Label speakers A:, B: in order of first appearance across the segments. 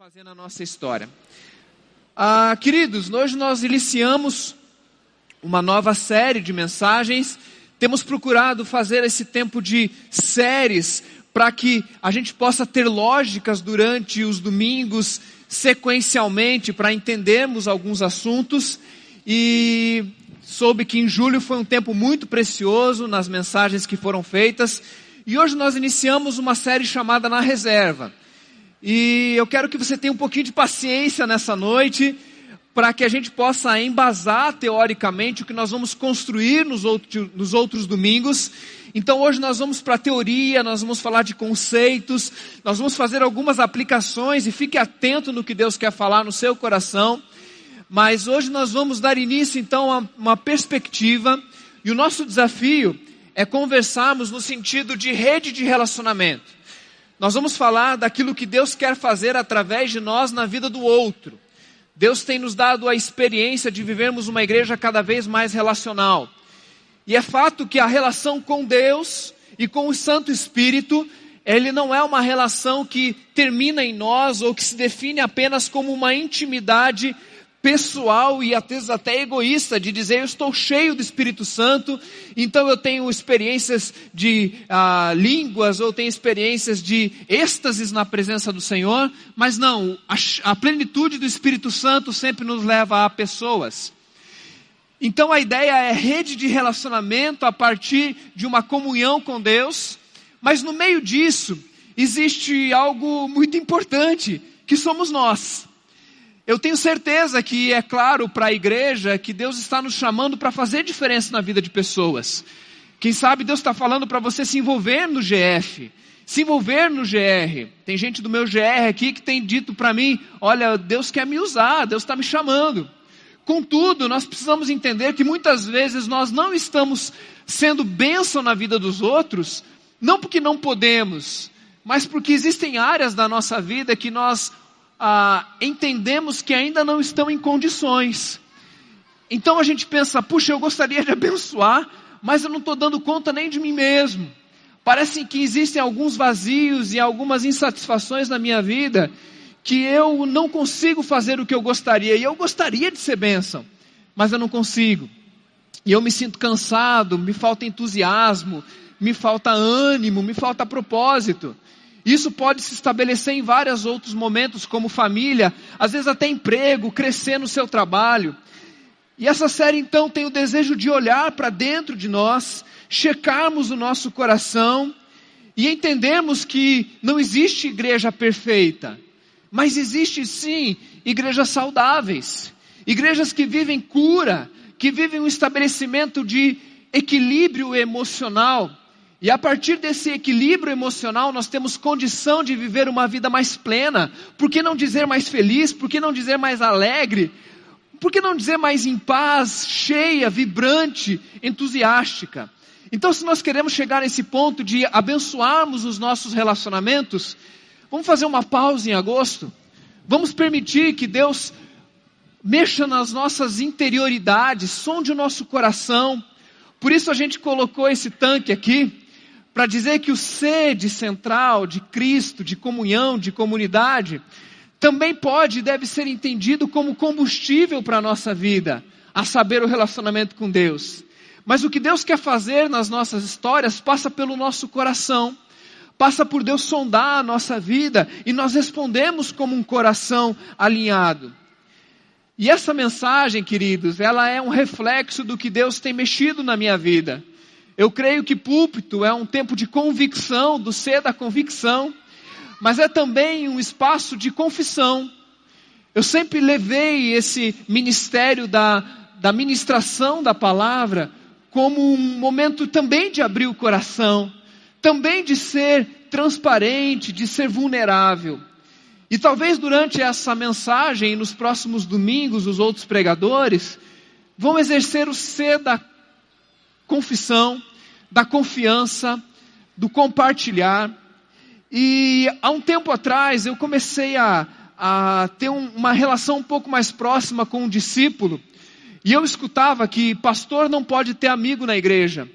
A: fazer na nossa história. Ah, queridos, hoje nós iniciamos uma nova série de mensagens. Temos procurado fazer esse tempo de séries para que a gente possa ter lógicas durante os domingos, sequencialmente, para entendermos alguns assuntos. E soube que em julho foi um tempo muito precioso nas mensagens que foram feitas. E hoje nós iniciamos uma série chamada Na Reserva. E eu quero que você tenha um pouquinho de paciência nessa noite, para que a gente possa embasar teoricamente o que nós vamos construir nos, outro, nos outros domingos. Então hoje nós vamos para a teoria, nós vamos falar de conceitos, nós vamos fazer algumas aplicações e fique atento no que Deus quer falar no seu coração. Mas hoje nós vamos dar início então a uma perspectiva e o nosso desafio é conversarmos no sentido de rede de relacionamento. Nós vamos falar daquilo que Deus quer fazer através de nós na vida do outro. Deus tem nos dado a experiência de vivermos uma igreja cada vez mais relacional. E é fato que a relação com Deus e com o Santo Espírito, ele não é uma relação que termina em nós ou que se define apenas como uma intimidade pessoal e às vezes até egoísta de dizer eu estou cheio do Espírito Santo, então eu tenho experiências de ah, línguas ou tenho experiências de êxtases na presença do Senhor, mas não, a, a plenitude do Espírito Santo sempre nos leva a pessoas. Então a ideia é rede de relacionamento a partir de uma comunhão com Deus, mas no meio disso existe algo muito importante, que somos nós. Eu tenho certeza que é claro para a igreja que Deus está nos chamando para fazer diferença na vida de pessoas. Quem sabe Deus está falando para você se envolver no GF, se envolver no GR. Tem gente do meu GR aqui que tem dito para mim: olha, Deus quer me usar, Deus está me chamando. Contudo, nós precisamos entender que muitas vezes nós não estamos sendo bênção na vida dos outros, não porque não podemos, mas porque existem áreas da nossa vida que nós ah, entendemos que ainda não estão em condições. Então a gente pensa, puxa, eu gostaria de abençoar, mas eu não estou dando conta nem de mim mesmo. Parece que existem alguns vazios e algumas insatisfações na minha vida que eu não consigo fazer o que eu gostaria. E eu gostaria de ser bênção, mas eu não consigo. E eu me sinto cansado, me falta entusiasmo, me falta ânimo, me falta propósito. Isso pode se estabelecer em vários outros momentos, como família, às vezes até emprego, crescer no seu trabalho. E essa série então tem o desejo de olhar para dentro de nós, checarmos o nosso coração e entendermos que não existe igreja perfeita, mas existe sim igrejas saudáveis, igrejas que vivem cura, que vivem um estabelecimento de equilíbrio emocional, e a partir desse equilíbrio emocional, nós temos condição de viver uma vida mais plena. Por que não dizer mais feliz? Por que não dizer mais alegre? Por que não dizer mais em paz, cheia, vibrante, entusiástica? Então, se nós queremos chegar nesse ponto de abençoarmos os nossos relacionamentos, vamos fazer uma pausa em agosto. Vamos permitir que Deus mexa nas nossas interioridades, sonde o nosso coração. Por isso a gente colocou esse tanque aqui para dizer que o sede central de Cristo, de comunhão, de comunidade, também pode e deve ser entendido como combustível para a nossa vida, a saber, o relacionamento com Deus. Mas o que Deus quer fazer nas nossas histórias passa pelo nosso coração, passa por Deus sondar a nossa vida e nós respondemos como um coração alinhado. E essa mensagem, queridos, ela é um reflexo do que Deus tem mexido na minha vida. Eu creio que púlpito é um tempo de convicção, do ser da convicção, mas é também um espaço de confissão. Eu sempre levei esse ministério da, da ministração da palavra como um momento também de abrir o coração, também de ser transparente, de ser vulnerável. E talvez durante essa mensagem e nos próximos domingos, os outros pregadores vão exercer o ser da confissão, da confiança, do compartilhar. E há um tempo atrás eu comecei a, a ter um, uma relação um pouco mais próxima com um discípulo. E eu escutava que pastor não pode ter amigo na igreja.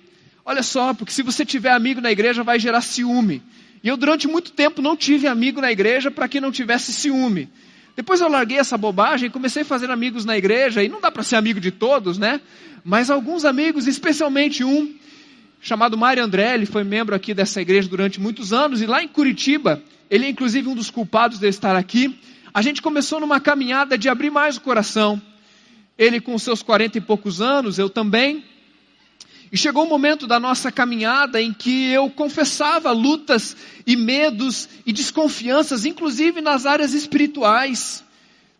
A: Olha só, porque se você tiver amigo na igreja vai gerar ciúme. E eu, durante muito tempo, não tive amigo na igreja para que não tivesse ciúme. Depois eu larguei essa bobagem e comecei a fazer amigos na igreja, e não dá para ser amigo de todos, né? Mas alguns amigos, especialmente um, chamado Mário André, ele foi membro aqui dessa igreja durante muitos anos, e lá em Curitiba, ele é inclusive um dos culpados de estar aqui, a gente começou numa caminhada de abrir mais o coração. Ele com seus quarenta e poucos anos, eu também, e chegou um momento da nossa caminhada em que eu confessava lutas e medos e desconfianças, inclusive nas áreas espirituais.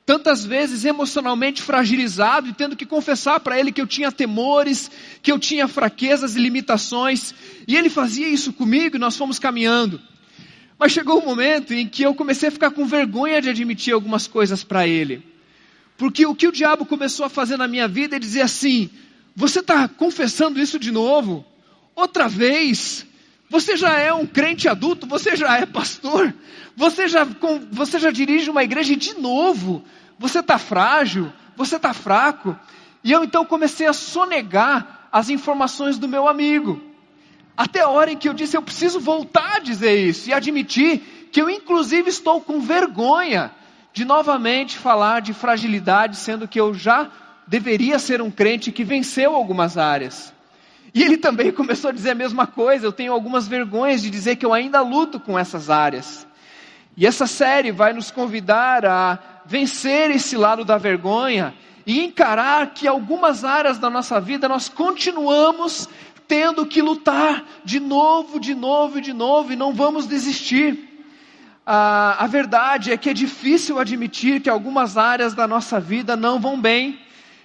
A: Tantas vezes emocionalmente fragilizado e tendo que confessar para ele que eu tinha temores, que eu tinha fraquezas e limitações. E ele fazia isso comigo e nós fomos caminhando. Mas chegou um momento em que eu comecei a ficar com vergonha de admitir algumas coisas para ele. Porque o que o diabo começou a fazer na minha vida é dizer assim: você está confessando isso de novo? Outra vez? Você já é um crente adulto? Você já é pastor? Você já, você já dirige uma igreja de novo? Você está frágil? Você está fraco? E eu então comecei a sonegar as informações do meu amigo. Até a hora em que eu disse: eu preciso voltar a dizer isso e admitir que eu, inclusive, estou com vergonha de novamente falar de fragilidade, sendo que eu já deveria ser um crente que venceu algumas áreas. E ele também começou a dizer a mesma coisa. Eu tenho algumas vergonhas de dizer que eu ainda luto com essas áreas. E essa série vai nos convidar a vencer esse lado da vergonha e encarar que algumas áreas da nossa vida nós continuamos tendo que lutar de novo, de novo e de novo e não vamos desistir. Ah, a verdade é que é difícil admitir que algumas áreas da nossa vida não vão bem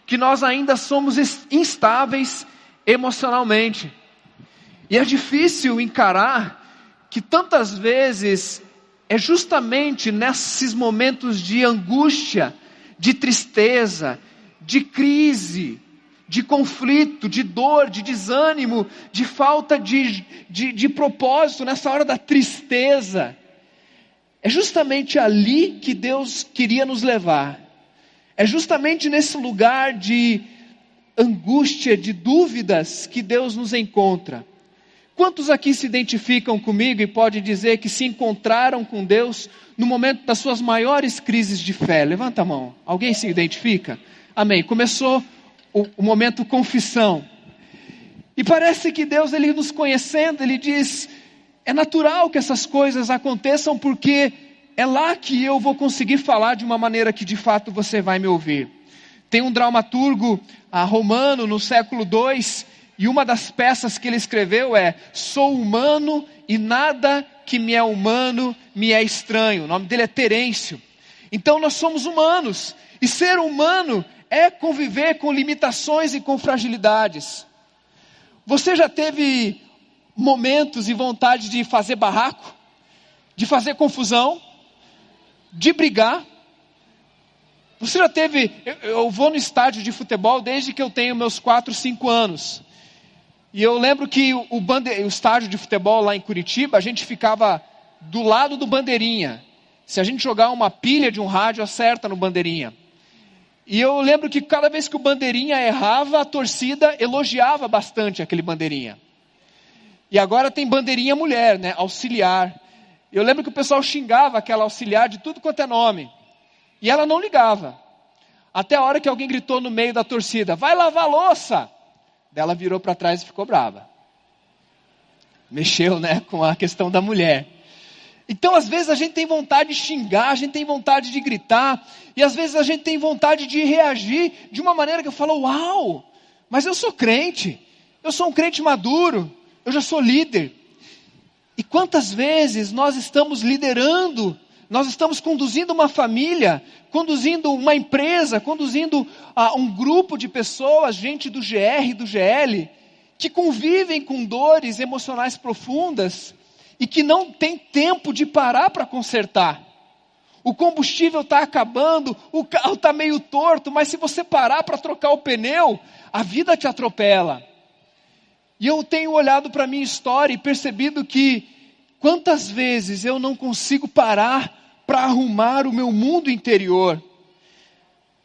A: que nós ainda somos instáveis emocionalmente. E é difícil encarar que tantas vezes é justamente nesses momentos de angústia, de tristeza, de crise, de conflito, de dor, de desânimo, de falta de, de, de propósito, nessa hora da tristeza. É justamente ali que Deus queria nos levar é justamente nesse lugar de angústia, de dúvidas, que Deus nos encontra. Quantos aqui se identificam comigo e pode dizer que se encontraram com Deus no momento das suas maiores crises de fé? Levanta a mão. Alguém se identifica? Amém. Começou o, o momento confissão. E parece que Deus, ele nos conhecendo, ele diz: é natural que essas coisas aconteçam porque é lá que eu vou conseguir falar de uma maneira que de fato você vai me ouvir. Tem um dramaturgo ah, romano no século II, e uma das peças que ele escreveu é: Sou humano e nada que me é humano me é estranho. O nome dele é Terêncio. Então nós somos humanos, e ser humano é conviver com limitações e com fragilidades. Você já teve momentos e vontade de fazer barraco, de fazer confusão, de brigar. Você já teve. Eu, vou no estádio de futebol desde que eu tenho meus 4, 5 anos. E eu lembro que o, o, bande, o estádio de futebol lá em Curitiba, a gente ficava do lado do bandeirinha. Se a gente jogar uma pilha de um rádio, acerta no bandeirinha. E eu lembro que cada vez que o bandeirinha errava, a torcida elogiava bastante aquele bandeirinha. E agora tem bandeirinha mulher, né? Auxiliar. Eu lembro que o pessoal xingava aquela auxiliar de tudo quanto é nome. E ela não ligava. Até a hora que alguém gritou no meio da torcida: Vai lavar louça! Ela virou para trás e ficou brava. Mexeu, né, com a questão da mulher. Então, às vezes, a gente tem vontade de xingar, a gente tem vontade de gritar, e às vezes a gente tem vontade de reagir de uma maneira que eu falo: Uau, mas eu sou crente, eu sou um crente maduro, eu já sou líder, e quantas vezes nós estamos liderando, nós estamos conduzindo uma família, conduzindo uma empresa, conduzindo uh, um grupo de pessoas, gente do GR e do GL, que convivem com dores emocionais profundas e que não tem tempo de parar para consertar. O combustível está acabando, o carro está meio torto, mas se você parar para trocar o pneu, a vida te atropela. E eu tenho olhado para a minha história e percebido que quantas vezes eu não consigo parar para arrumar o meu mundo interior.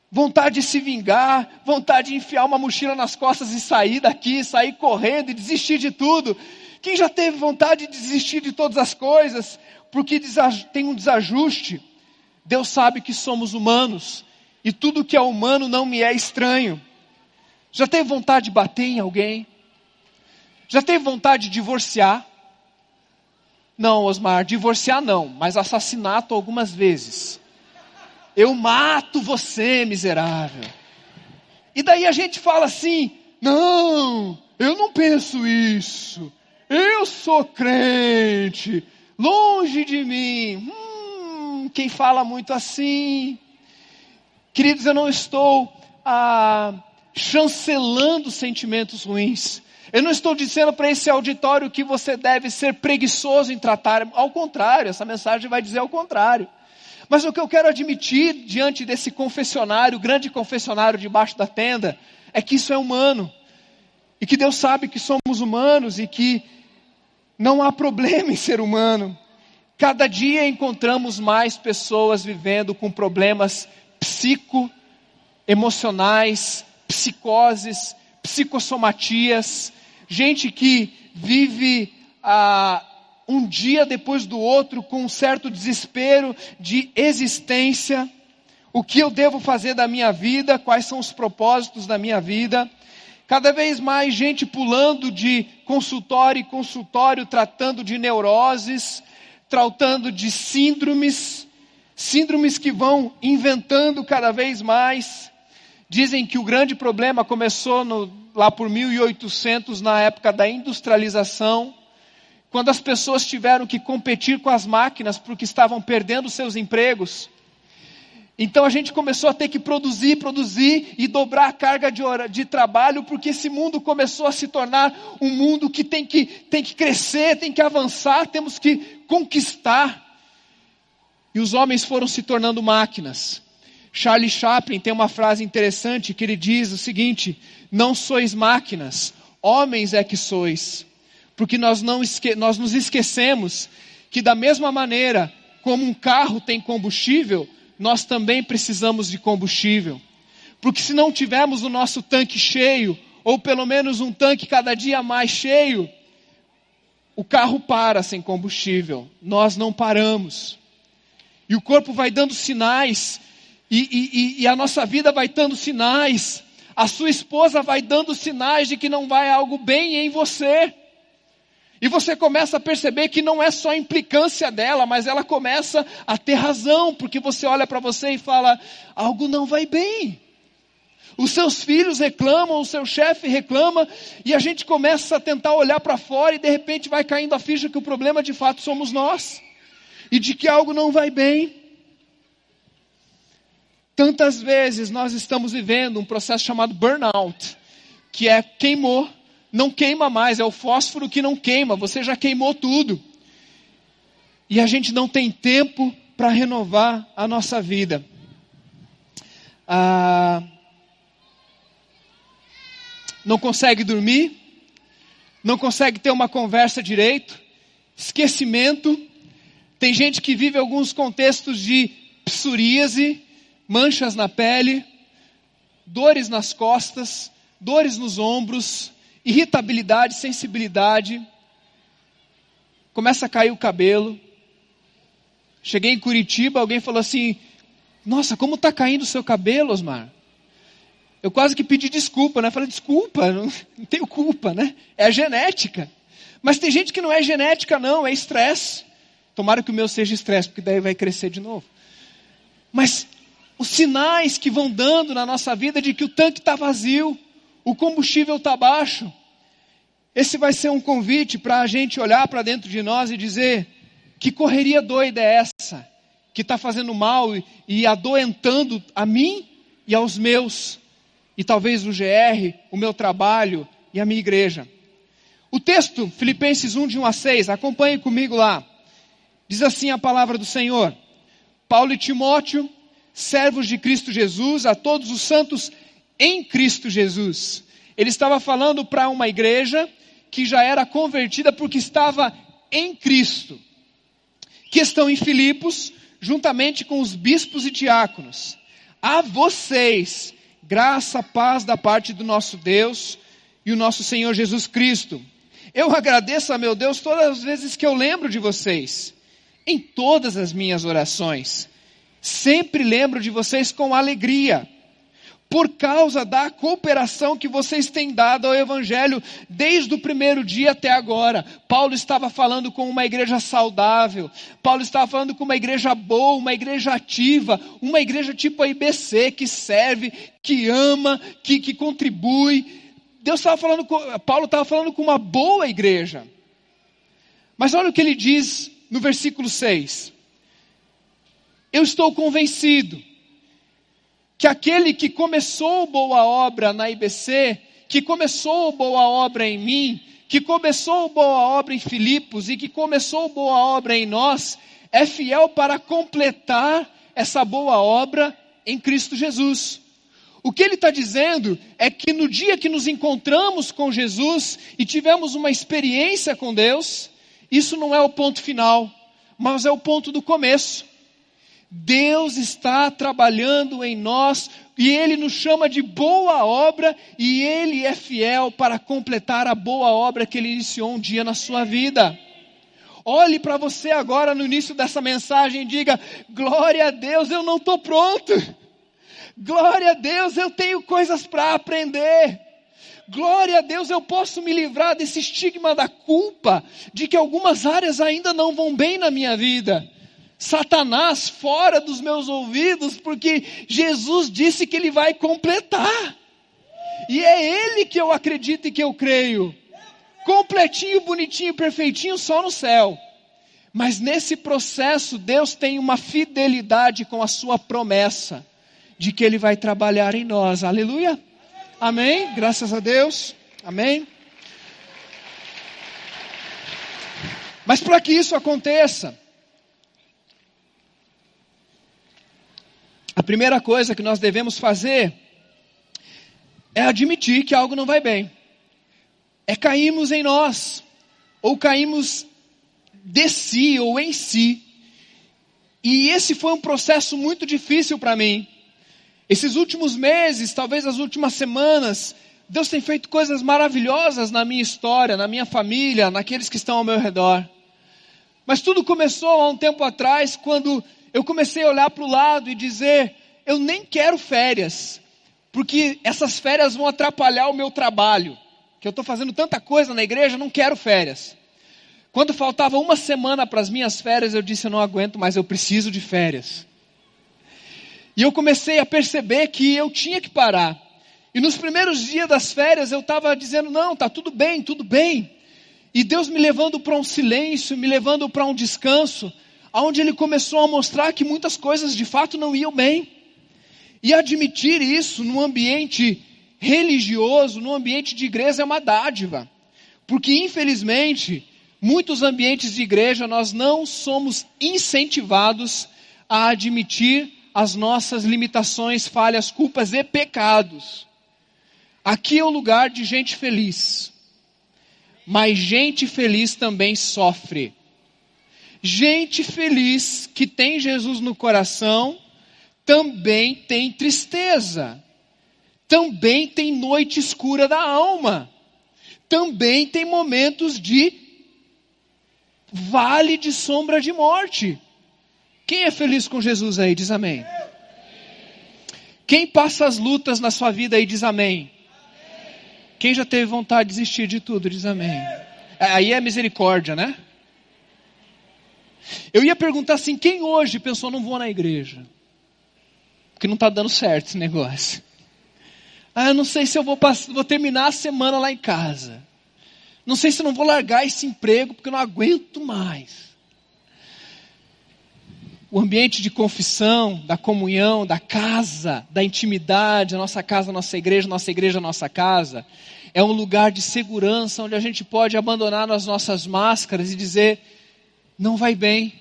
A: Vontade de se vingar, vontade de enfiar uma mochila nas costas e sair daqui, sair correndo e desistir de tudo. Quem já teve vontade de desistir de todas as coisas porque tem um desajuste? Deus sabe que somos humanos e tudo que é humano não me é estranho. Já teve vontade de bater em alguém? Já teve vontade de divorciar? Não, Osmar, divorciar não, mas assassinato algumas vezes. Eu mato você, miserável. E daí a gente fala assim: não, eu não penso isso. Eu sou crente, longe de mim. Hum, quem fala muito assim. Queridos, eu não estou ah, chancelando sentimentos ruins. Eu não estou dizendo para esse auditório que você deve ser preguiçoso em tratar, ao contrário, essa mensagem vai dizer ao contrário. Mas o que eu quero admitir diante desse confessionário, grande confessionário debaixo da tenda, é que isso é humano. E que Deus sabe que somos humanos e que não há problema em ser humano. Cada dia encontramos mais pessoas vivendo com problemas psicoemocionais, psicoses, psicossomatias, gente que vive ah, um dia depois do outro com um certo desespero de existência. O que eu devo fazer da minha vida? Quais são os propósitos da minha vida? Cada vez mais gente pulando de consultório em consultório, tratando de neuroses, tratando de síndromes, síndromes que vão inventando cada vez mais. Dizem que o grande problema começou no, lá por 1800, na época da industrialização, quando as pessoas tiveram que competir com as máquinas porque estavam perdendo seus empregos. Então a gente começou a ter que produzir, produzir e dobrar a carga de, hora, de trabalho, porque esse mundo começou a se tornar um mundo que tem, que tem que crescer, tem que avançar, temos que conquistar. E os homens foram se tornando máquinas. Charlie Chaplin tem uma frase interessante que ele diz o seguinte: Não sois máquinas, homens é que sois. Porque nós, não esque nós nos esquecemos que, da mesma maneira como um carro tem combustível, nós também precisamos de combustível. Porque se não tivermos o nosso tanque cheio, ou pelo menos um tanque cada dia mais cheio, o carro para sem combustível, nós não paramos. E o corpo vai dando sinais e, e, e, a nossa vida vai dando sinais, a sua esposa vai dando sinais de que não vai algo bem em você. E você começa a perceber que não é só a implicância dela, mas ela começa a ter razão, porque você olha para você e fala: algo não vai bem. Os seus filhos reclamam, o seu chefe reclama, e a gente começa a tentar olhar para fora e de repente vai caindo a ficha que o problema de fato somos nós, e de que algo não vai bem. Tantas vezes nós estamos vivendo um processo chamado burnout, que é queimou, não queima mais, é o fósforo que não queima, você já queimou tudo. E a gente não tem tempo para renovar a nossa vida. Ah, não consegue dormir, não consegue ter uma conversa direito, esquecimento. Tem gente que vive alguns contextos de psoríase, manchas na pele, dores nas costas, dores nos ombros, irritabilidade, sensibilidade. Começa a cair o cabelo. Cheguei em Curitiba, alguém falou assim: Nossa, como está caindo o seu cabelo, Osmar? Eu quase que pedi desculpa, né? Falei, desculpa, não, não tenho culpa, né? É genética. Mas tem gente que não é genética, não, é estresse. Tomara que o meu seja estresse, porque daí vai crescer de novo. Mas os sinais que vão dando na nossa vida de que o tanque está vazio, o combustível está baixo. Esse vai ser um convite para a gente olhar para dentro de nós e dizer: que correria doida é essa? Que está fazendo mal e, e adoentando a mim e aos meus, e talvez o GR, o meu trabalho e a minha igreja. O texto, Filipenses 1, de 1 a 6, acompanhe comigo lá. Diz assim a palavra do Senhor: Paulo e Timóteo servos de Cristo Jesus, a todos os santos em Cristo Jesus. Ele estava falando para uma igreja que já era convertida porque estava em Cristo, que estão em Filipos, juntamente com os bispos e diáconos. A vocês, graça, paz da parte do nosso Deus e o nosso Senhor Jesus Cristo. Eu agradeço a meu Deus todas as vezes que eu lembro de vocês, em todas as minhas orações. Sempre lembro de vocês com alegria por causa da cooperação que vocês têm dado ao Evangelho desde o primeiro dia até agora. Paulo estava falando com uma igreja saudável, Paulo estava falando com uma igreja boa, uma igreja ativa, uma igreja tipo a IBC, que serve, que ama, que, que contribui. Deus estava falando com, Paulo estava falando com uma boa igreja. Mas olha o que ele diz no versículo 6. Eu estou convencido que aquele que começou boa obra na IBC, que começou boa obra em mim, que começou boa obra em Filipos e que começou boa obra em nós, é fiel para completar essa boa obra em Cristo Jesus. O que ele está dizendo é que no dia que nos encontramos com Jesus e tivemos uma experiência com Deus, isso não é o ponto final, mas é o ponto do começo. Deus está trabalhando em nós e Ele nos chama de boa obra e Ele é fiel para completar a boa obra que Ele iniciou um dia na sua vida. Olhe para você agora no início dessa mensagem e diga: Glória a Deus, eu não estou pronto. Glória a Deus, eu tenho coisas para aprender. Glória a Deus, eu posso me livrar desse estigma da culpa, de que algumas áreas ainda não vão bem na minha vida. Satanás fora dos meus ouvidos, porque Jesus disse que ele vai completar. E é ele que eu acredito e que eu creio. Completinho, bonitinho, perfeitinho, só no céu. Mas nesse processo, Deus tem uma fidelidade com a sua promessa de que Ele vai trabalhar em nós. Aleluia. Amém. Graças a Deus. Amém. Mas para que isso aconteça, A primeira coisa que nós devemos fazer é admitir que algo não vai bem. É cairmos em nós, ou caímos de si ou em si. E esse foi um processo muito difícil para mim. Esses últimos meses, talvez as últimas semanas, Deus tem feito coisas maravilhosas na minha história, na minha família, naqueles que estão ao meu redor. Mas tudo começou há um tempo atrás, quando eu comecei a olhar para o lado e dizer: eu nem quero férias, porque essas férias vão atrapalhar o meu trabalho. Que eu estou fazendo tanta coisa na igreja, não quero férias. Quando faltava uma semana para as minhas férias, eu disse: eu não aguento mais, eu preciso de férias. E eu comecei a perceber que eu tinha que parar. E nos primeiros dias das férias eu estava dizendo: não, tá tudo bem, tudo bem. E Deus me levando para um silêncio, me levando para um descanso, onde ele começou a mostrar que muitas coisas de fato não iam bem. E admitir isso no ambiente religioso, no ambiente de igreja é uma dádiva. Porque infelizmente, muitos ambientes de igreja nós não somos incentivados a admitir as nossas limitações, falhas, culpas e pecados. Aqui é o lugar de gente feliz. Mas gente feliz também sofre. Gente feliz que tem Jesus no coração também tem tristeza. Também tem noite escura da alma. Também tem momentos de vale de sombra de morte. Quem é feliz com Jesus aí, diz amém. Quem passa as lutas na sua vida aí, diz amém. Quem já teve vontade de desistir de tudo, diz amém. Aí é misericórdia, né? Eu ia perguntar assim: quem hoje pensou, não vou na igreja? Porque não está dando certo esse negócio. Ah, eu não sei se eu vou, vou terminar a semana lá em casa. Não sei se eu não vou largar esse emprego porque eu não aguento mais. O ambiente de confissão, da comunhão, da casa, da intimidade, a nossa casa, a nossa igreja, nossa igreja, nossa casa, é um lugar de segurança onde a gente pode abandonar as nossas máscaras e dizer: não vai bem.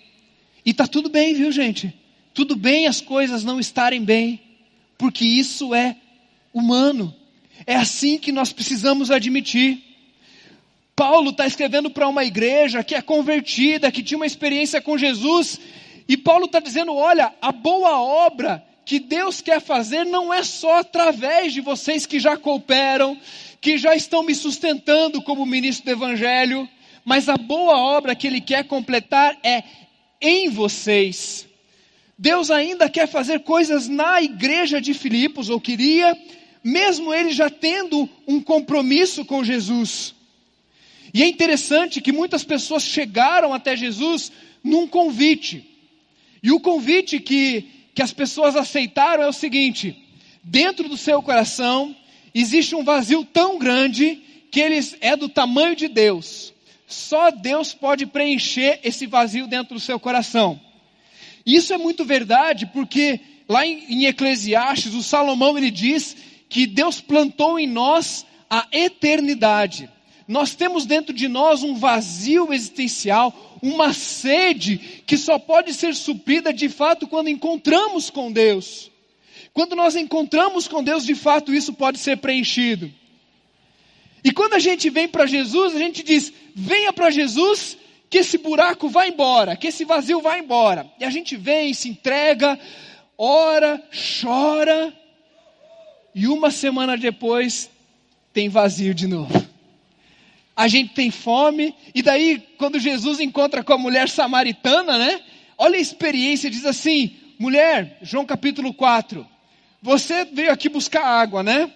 A: E está tudo bem, viu, gente? Tudo bem as coisas não estarem bem, porque isso é humano. É assim que nós precisamos admitir. Paulo está escrevendo para uma igreja que é convertida, que tinha uma experiência com Jesus, e Paulo está dizendo: olha, a boa obra que Deus quer fazer não é só através de vocês que já cooperam, que já estão me sustentando como ministro do Evangelho, mas a boa obra que Ele quer completar é em vocês. Deus ainda quer fazer coisas na igreja de Filipos, ou queria, mesmo ele já tendo um compromisso com Jesus. E é interessante que muitas pessoas chegaram até Jesus num convite. E o convite que, que as pessoas aceitaram é o seguinte: dentro do seu coração existe um vazio tão grande que ele é do tamanho de Deus. Só Deus pode preencher esse vazio dentro do seu coração. Isso é muito verdade, porque lá em, em Eclesiastes, o Salomão ele diz que Deus plantou em nós a eternidade. Nós temos dentro de nós um vazio existencial, uma sede que só pode ser suprida de fato quando encontramos com Deus. Quando nós encontramos com Deus, de fato isso pode ser preenchido. E quando a gente vem para Jesus, a gente diz: venha para Jesus, que esse buraco vai embora, que esse vazio vai embora. E a gente vem, se entrega, ora, chora, e uma semana depois tem vazio de novo. A gente tem fome, e daí, quando Jesus encontra com a mulher samaritana, né? Olha a experiência, diz assim: mulher, João capítulo 4, você veio aqui buscar água, né?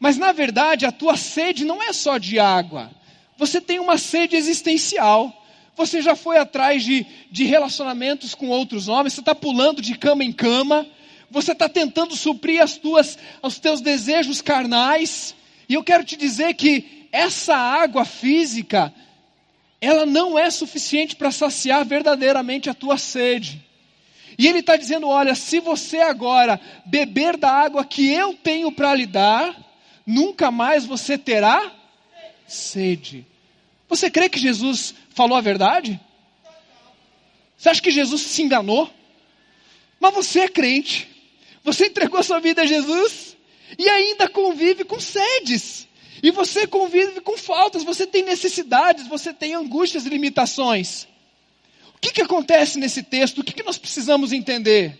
A: Mas na verdade a tua sede não é só de água, você tem uma sede existencial. Você já foi atrás de, de relacionamentos com outros homens, você está pulando de cama em cama, você está tentando suprir as tuas, os teus desejos carnais. E eu quero te dizer que essa água física, ela não é suficiente para saciar verdadeiramente a tua sede. E ele está dizendo: olha, se você agora beber da água que eu tenho para lhe dar, nunca mais você terá sede. Você crê que Jesus falou a verdade? Você acha que Jesus se enganou? Mas você é crente, você entregou sua vida a Jesus e ainda convive com sedes. E você convive com faltas, você tem necessidades, você tem angústias e limitações. O que, que acontece nesse texto? O que, que nós precisamos entender?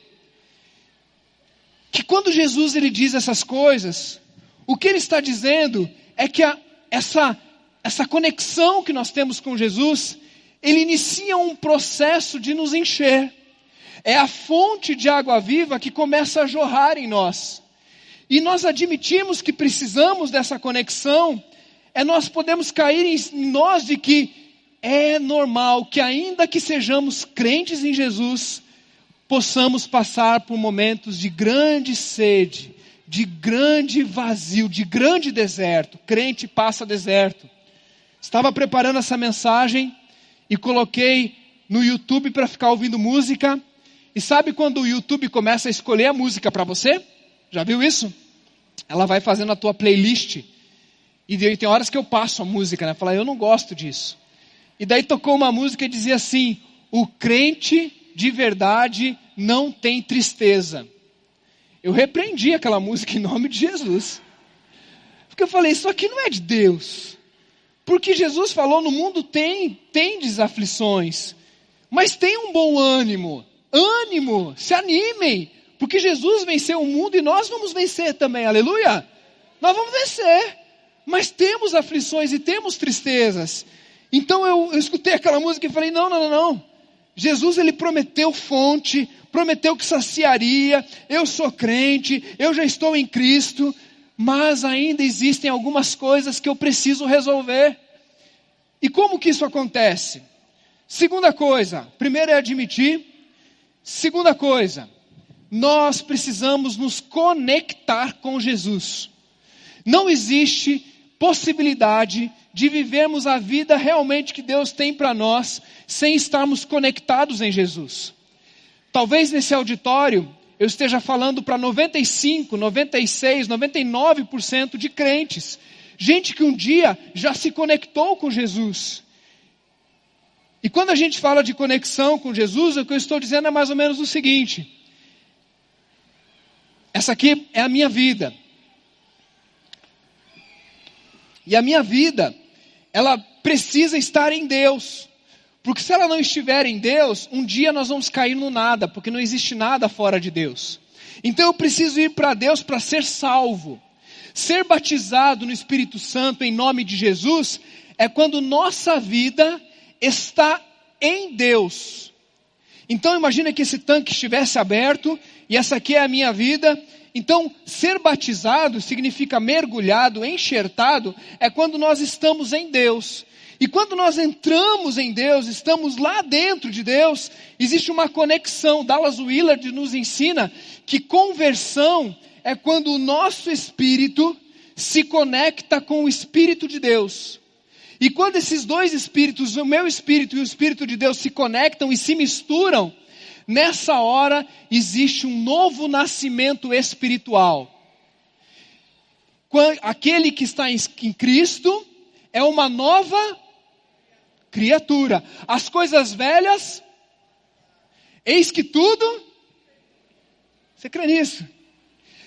A: Que quando Jesus ele diz essas coisas, o que ele está dizendo é que a, essa, essa conexão que nós temos com Jesus, ele inicia um processo de nos encher. É a fonte de água viva que começa a jorrar em nós. E nós admitimos que precisamos dessa conexão, é nós podemos cair em nós de que é normal que ainda que sejamos crentes em Jesus, possamos passar por momentos de grande sede, de grande vazio, de grande deserto. Crente passa deserto. Estava preparando essa mensagem e coloquei no YouTube para ficar ouvindo música. E sabe quando o YouTube começa a escolher a música para você? Já viu isso? Ela vai fazendo a tua playlist. E daí tem horas que eu passo a música, né? Falar, eu não gosto disso. E daí tocou uma música e dizia assim: o crente de verdade não tem tristeza. Eu repreendi aquela música em nome de Jesus. Porque eu falei, isso aqui não é de Deus. Porque Jesus falou, no mundo tem, tem desaflições. Mas tem um bom ânimo. Ânimo, se animem. Porque Jesus venceu o mundo e nós vamos vencer também, aleluia. Nós vamos vencer. Mas temos aflições e temos tristezas. Então eu, eu escutei aquela música e falei, não, não, não, não. Jesus ele prometeu fonte, prometeu que saciaria, eu sou crente, eu já estou em Cristo, mas ainda existem algumas coisas que eu preciso resolver. E como que isso acontece? Segunda coisa, primeiro é admitir. Segunda coisa, nós precisamos nos conectar com Jesus. Não existe possibilidade de vivermos a vida realmente que Deus tem para nós sem estarmos conectados em Jesus. Talvez nesse auditório eu esteja falando para 95, 96, 99% de crentes. Gente que um dia já se conectou com Jesus. E quando a gente fala de conexão com Jesus, o que eu estou dizendo é mais ou menos o seguinte: essa aqui é a minha vida. E a minha vida, ela precisa estar em Deus. Porque se ela não estiver em Deus, um dia nós vamos cair no nada, porque não existe nada fora de Deus. Então eu preciso ir para Deus para ser salvo. Ser batizado no Espírito Santo em nome de Jesus é quando nossa vida está em Deus. Então imagina que esse tanque estivesse aberto e essa aqui é a minha vida. Então, ser batizado significa mergulhado, enxertado, é quando nós estamos em Deus. E quando nós entramos em Deus, estamos lá dentro de Deus, existe uma conexão. Dallas Willard nos ensina que conversão é quando o nosso espírito se conecta com o espírito de Deus. E quando esses dois espíritos, o meu espírito e o espírito de Deus, se conectam e se misturam, nessa hora existe um novo nascimento espiritual. Aquele que está em Cristo é uma nova criatura. As coisas velhas, eis que tudo. Você crê nisso?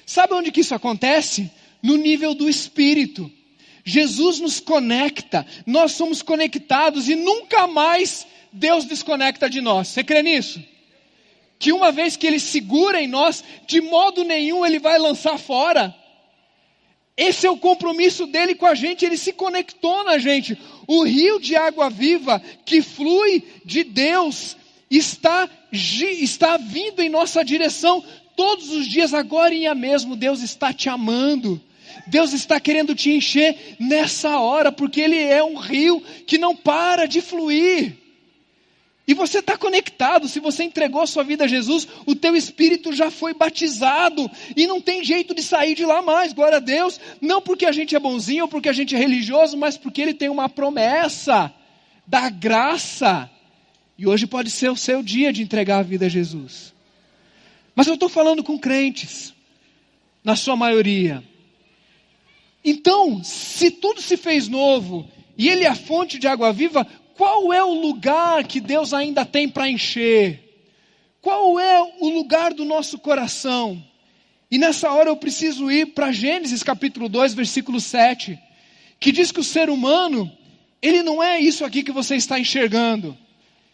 A: Sabe onde que isso acontece? No nível do espírito. Jesus nos conecta, nós somos conectados e nunca mais Deus desconecta de nós. Você crê nisso? Que uma vez que Ele segura em nós, de modo nenhum Ele vai lançar fora. Esse é o compromisso dele com a gente, ele se conectou na gente. O rio de água viva que flui de Deus está, está vindo em nossa direção todos os dias, agora e a mesmo. Deus está te amando. Deus está querendo te encher nessa hora, porque Ele é um rio que não para de fluir. E você está conectado, se você entregou sua vida a Jesus, o teu espírito já foi batizado e não tem jeito de sair de lá mais, glória a Deus. Não porque a gente é bonzinho ou porque a gente é religioso, mas porque Ele tem uma promessa da graça. E hoje pode ser o seu dia de entregar a vida a Jesus. Mas eu estou falando com crentes, na sua maioria. Então, se tudo se fez novo e Ele é a fonte de água viva, qual é o lugar que Deus ainda tem para encher? Qual é o lugar do nosso coração? E nessa hora eu preciso ir para Gênesis capítulo 2, versículo 7, que diz que o ser humano, ele não é isso aqui que você está enxergando.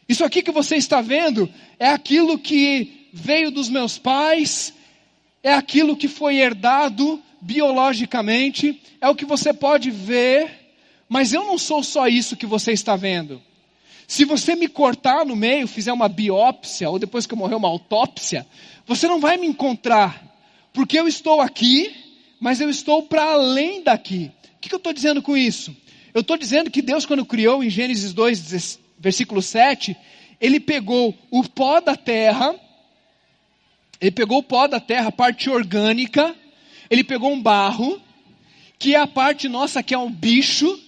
A: Isso aqui que você está vendo é aquilo que veio dos meus pais, é aquilo que foi herdado biologicamente, é o que você pode ver mas eu não sou só isso que você está vendo. Se você me cortar no meio, fizer uma biópsia, ou depois que eu morrer uma autópsia, você não vai me encontrar. Porque eu estou aqui, mas eu estou para além daqui. O que, que eu estou dizendo com isso? Eu estou dizendo que Deus, quando criou em Gênesis 2, versículo 7, ele pegou o pó da terra, ele pegou o pó da terra, a parte orgânica, ele pegou um barro, que é a parte nossa, que é um bicho,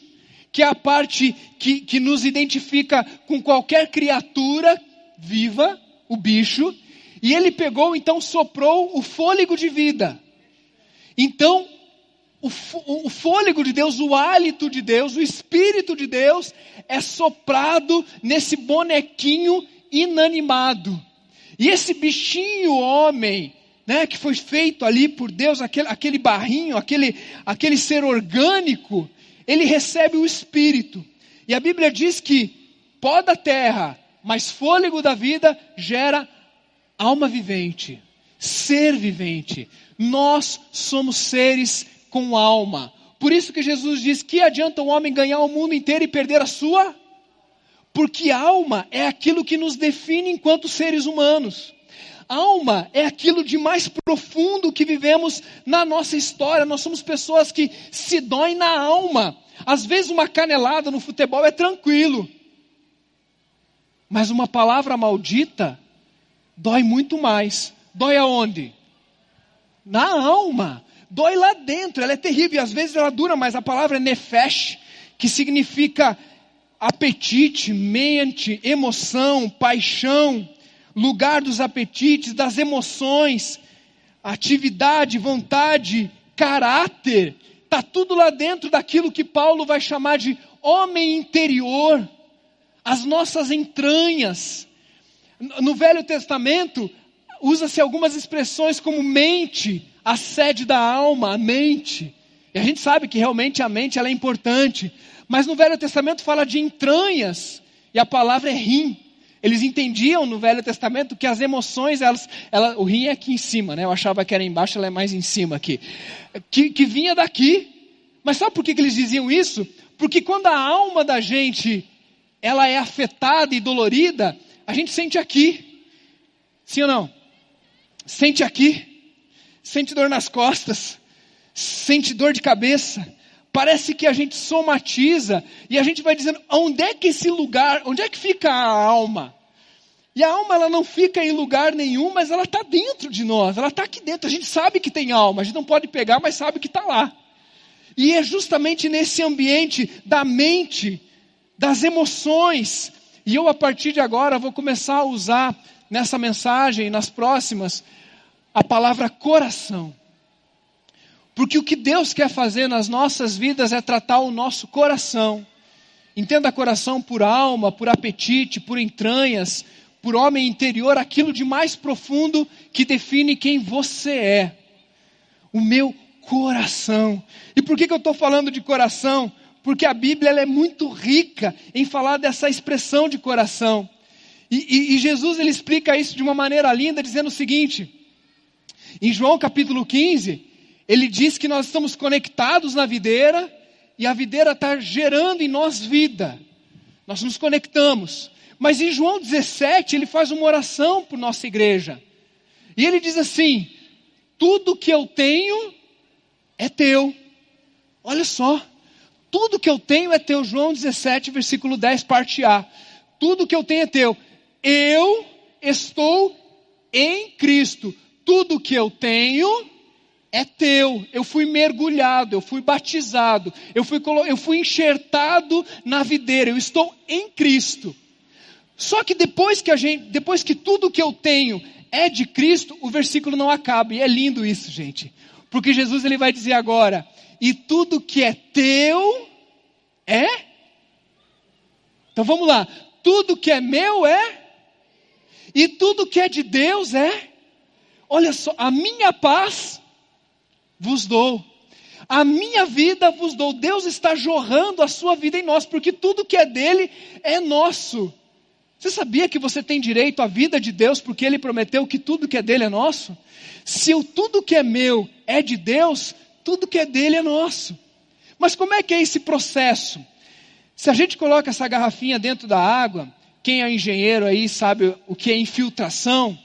A: que é a parte que, que nos identifica com qualquer criatura viva, o bicho, e ele pegou, então soprou o fôlego de vida. Então, o, o fôlego de Deus, o hálito de Deus, o Espírito de Deus é soprado nesse bonequinho inanimado. E esse bichinho homem, né, que foi feito ali por Deus, aquele, aquele barrinho, aquele, aquele ser orgânico, ele recebe o Espírito. E a Bíblia diz que pó da terra, mas fôlego da vida gera alma vivente, ser vivente. Nós somos seres com alma. Por isso que Jesus diz: que adianta o homem ganhar o mundo inteiro e perder a sua? Porque alma é aquilo que nos define enquanto seres humanos. Alma é aquilo de mais profundo que vivemos na nossa história. Nós somos pessoas que se doem na alma. Às vezes uma canelada no futebol é tranquilo. Mas uma palavra maldita dói muito mais. Dói aonde? Na alma. Dói lá dentro. Ela é terrível. E às vezes ela dura, mas a palavra é nefesh, que significa apetite, mente, emoção, paixão lugar dos apetites, das emoções, atividade, vontade, caráter, está tudo lá dentro daquilo que Paulo vai chamar de homem interior, as nossas entranhas. No Velho Testamento, usa-se algumas expressões como mente, a sede da alma, a mente. E a gente sabe que realmente a mente ela é importante. Mas no Velho Testamento fala de entranhas, e a palavra é rim.
B: Eles entendiam no Velho Testamento que as emoções, elas, ela, o rim é aqui em cima, né? Eu achava que era embaixo, ela é mais em cima aqui. Que, que vinha daqui. Mas sabe por que, que eles diziam isso? Porque quando a alma da gente ela é afetada e dolorida, a gente sente aqui. Sim ou não? Sente aqui. Sente dor nas costas. Sente dor de cabeça parece que a gente somatiza e a gente vai dizendo, onde é que esse lugar, onde é que fica a alma? E a alma ela não fica em lugar nenhum, mas ela está dentro de nós, ela está aqui dentro. A gente sabe que tem alma, a gente não pode pegar, mas sabe que está lá. E é justamente nesse ambiente da mente, das emoções, e eu a partir de agora vou começar a usar nessa mensagem, nas próximas, a palavra coração. Porque o que Deus quer fazer nas nossas vidas é tratar o nosso coração. Entenda coração por alma, por apetite, por entranhas, por homem interior, aquilo de mais profundo que define quem você é. O meu coração. E por que, que eu estou falando de coração? Porque a Bíblia é muito rica em falar dessa expressão de coração. E, e, e Jesus ele explica isso de uma maneira linda, dizendo o seguinte: em João capítulo 15, ele diz que nós estamos conectados na videira e a videira está gerando em nós vida. Nós nos conectamos. Mas em João 17, ele faz uma oração por nossa igreja. E ele diz assim: Tudo que eu tenho é teu. Olha só. Tudo que eu tenho é teu. João 17, versículo 10, parte A. Tudo que eu tenho é teu. Eu estou em Cristo. Tudo que eu tenho é teu. Eu fui mergulhado, eu fui batizado, eu fui, eu fui enxertado na videira, eu estou em Cristo. Só que depois que a gente, depois que tudo que eu tenho é de Cristo, o versículo não acaba. E é lindo isso, gente. Porque Jesus ele vai dizer agora: "E tudo que é teu é Então vamos lá. Tudo que é meu é e tudo que é de Deus é Olha só, a minha paz vos dou. A minha vida vos dou. Deus está jorrando a sua vida em nós, porque tudo que é dele é nosso. Você sabia que você tem direito à vida de Deus porque ele prometeu que tudo que é dele é nosso? Se o tudo que é meu é de Deus, tudo que é dele é nosso. Mas como é que é esse processo? Se a gente coloca essa garrafinha dentro da água, quem é engenheiro aí sabe o que é infiltração.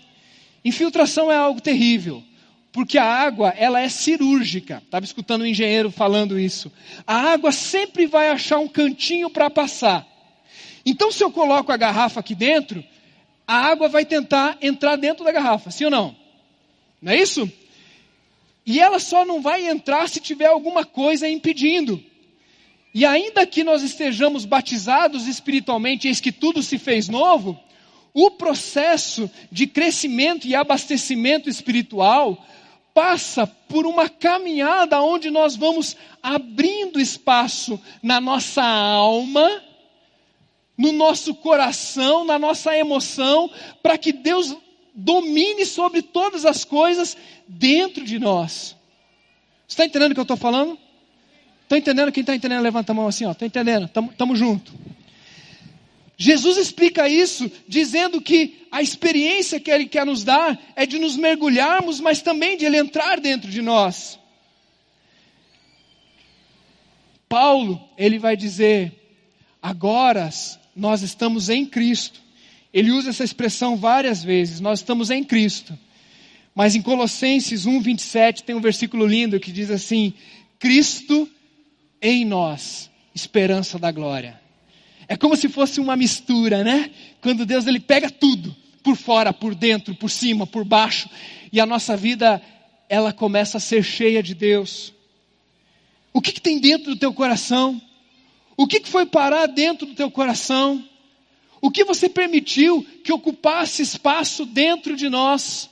B: Infiltração é algo terrível porque a água ela é cirúrgica. Estava escutando um engenheiro falando isso. A água sempre vai achar um cantinho para passar. Então, se eu coloco a garrafa aqui dentro, a água vai tentar entrar dentro da garrafa, sim ou não? Não é isso? E ela só não vai entrar se tiver alguma coisa impedindo. E ainda que nós estejamos batizados espiritualmente, eis que tudo se fez novo, o processo de crescimento e abastecimento espiritual passa por uma caminhada onde nós vamos abrindo espaço na nossa alma, no nosso coração, na nossa emoção, para que Deus domine sobre todas as coisas dentro de nós. Está entendendo o que eu estou falando? Está entendendo? Quem está entendendo, levanta a mão assim, ó. Está entendendo? Estamos juntos. Jesus explica isso dizendo que a experiência que Ele quer nos dar é de nos mergulharmos, mas também de Ele entrar dentro de nós. Paulo, ele vai dizer: agora nós estamos em Cristo. Ele usa essa expressão várias vezes, nós estamos em Cristo. Mas em Colossenses 1, 27 tem um versículo lindo que diz assim: Cristo em nós, esperança da glória. É como se fosse uma mistura, né? Quando Deus ele pega tudo, por fora, por dentro, por cima, por baixo, e a nossa vida ela começa a ser cheia de Deus. O que, que tem dentro do teu coração? O que, que foi parar dentro do teu coração? O que você permitiu que ocupasse espaço dentro de nós?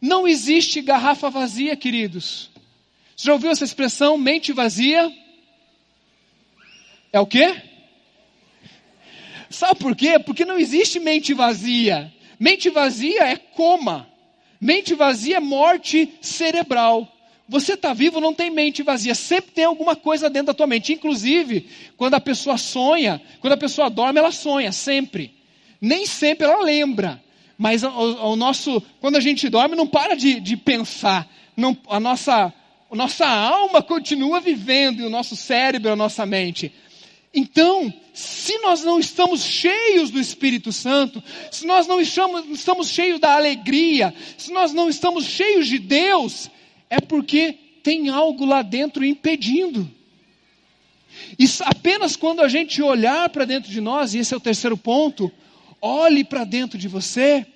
B: Não existe garrafa vazia, queridos. Você já ouviu essa expressão, mente vazia? É o quê? Sabe por quê? Porque não existe mente vazia. Mente vazia é coma. Mente vazia é morte cerebral. Você está vivo, não tem mente vazia. Sempre tem alguma coisa dentro da tua mente. Inclusive, quando a pessoa sonha, quando a pessoa dorme, ela sonha, sempre. Nem sempre ela lembra, mas o, o nosso, quando a gente dorme, não para de, de pensar. Não, a, nossa, a nossa alma continua vivendo, e o nosso cérebro, a nossa mente. Então, se nós não estamos cheios do Espírito Santo, se nós não estamos, cheios da alegria, se nós não estamos cheios de Deus, é porque tem algo lá dentro impedindo. E apenas quando a gente olhar para dentro de nós, e esse é o terceiro ponto, olhe para dentro de você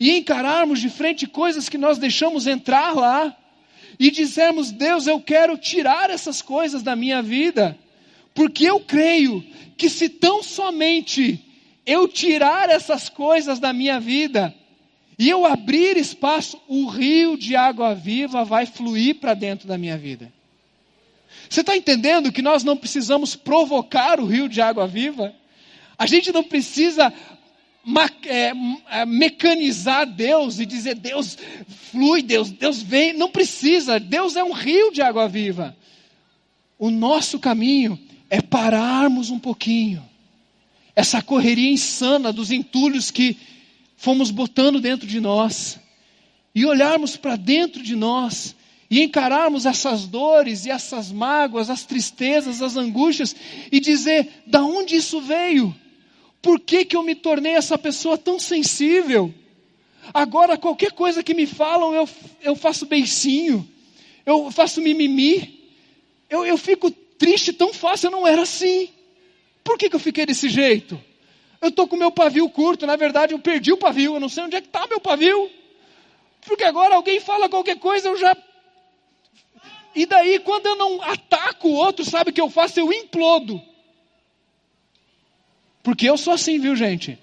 B: e encararmos de frente coisas que nós deixamos entrar lá e dizermos: Deus, eu quero tirar essas coisas da minha vida, porque eu creio que se tão somente eu tirar essas coisas da minha vida e eu abrir espaço, o rio de água viva vai fluir para dentro da minha vida. Você está entendendo que nós não precisamos provocar o rio de água viva? A gente não precisa é, é, mecanizar Deus e dizer Deus flui, Deus, Deus vem. Não precisa. Deus é um rio de água viva. O nosso caminho é pararmos um pouquinho. Essa correria insana dos entulhos que fomos botando dentro de nós. E olharmos para dentro de nós e encararmos essas dores e essas mágoas, as tristezas, as angústias e dizer: da onde isso veio? Por que, que eu me tornei essa pessoa tão sensível? Agora, qualquer coisa que me falam, eu, eu faço beicinho, eu faço mimimi, eu, eu fico triste tão fácil, eu não era assim. Por que, que eu fiquei desse jeito? Eu estou com meu pavio curto, na verdade eu perdi o pavio, eu não sei onde é que está meu pavio. Porque agora alguém fala qualquer coisa, eu já e daí, quando eu não ataco o outro, sabe o que eu faço? Eu implodo. Porque eu sou assim, viu, gente?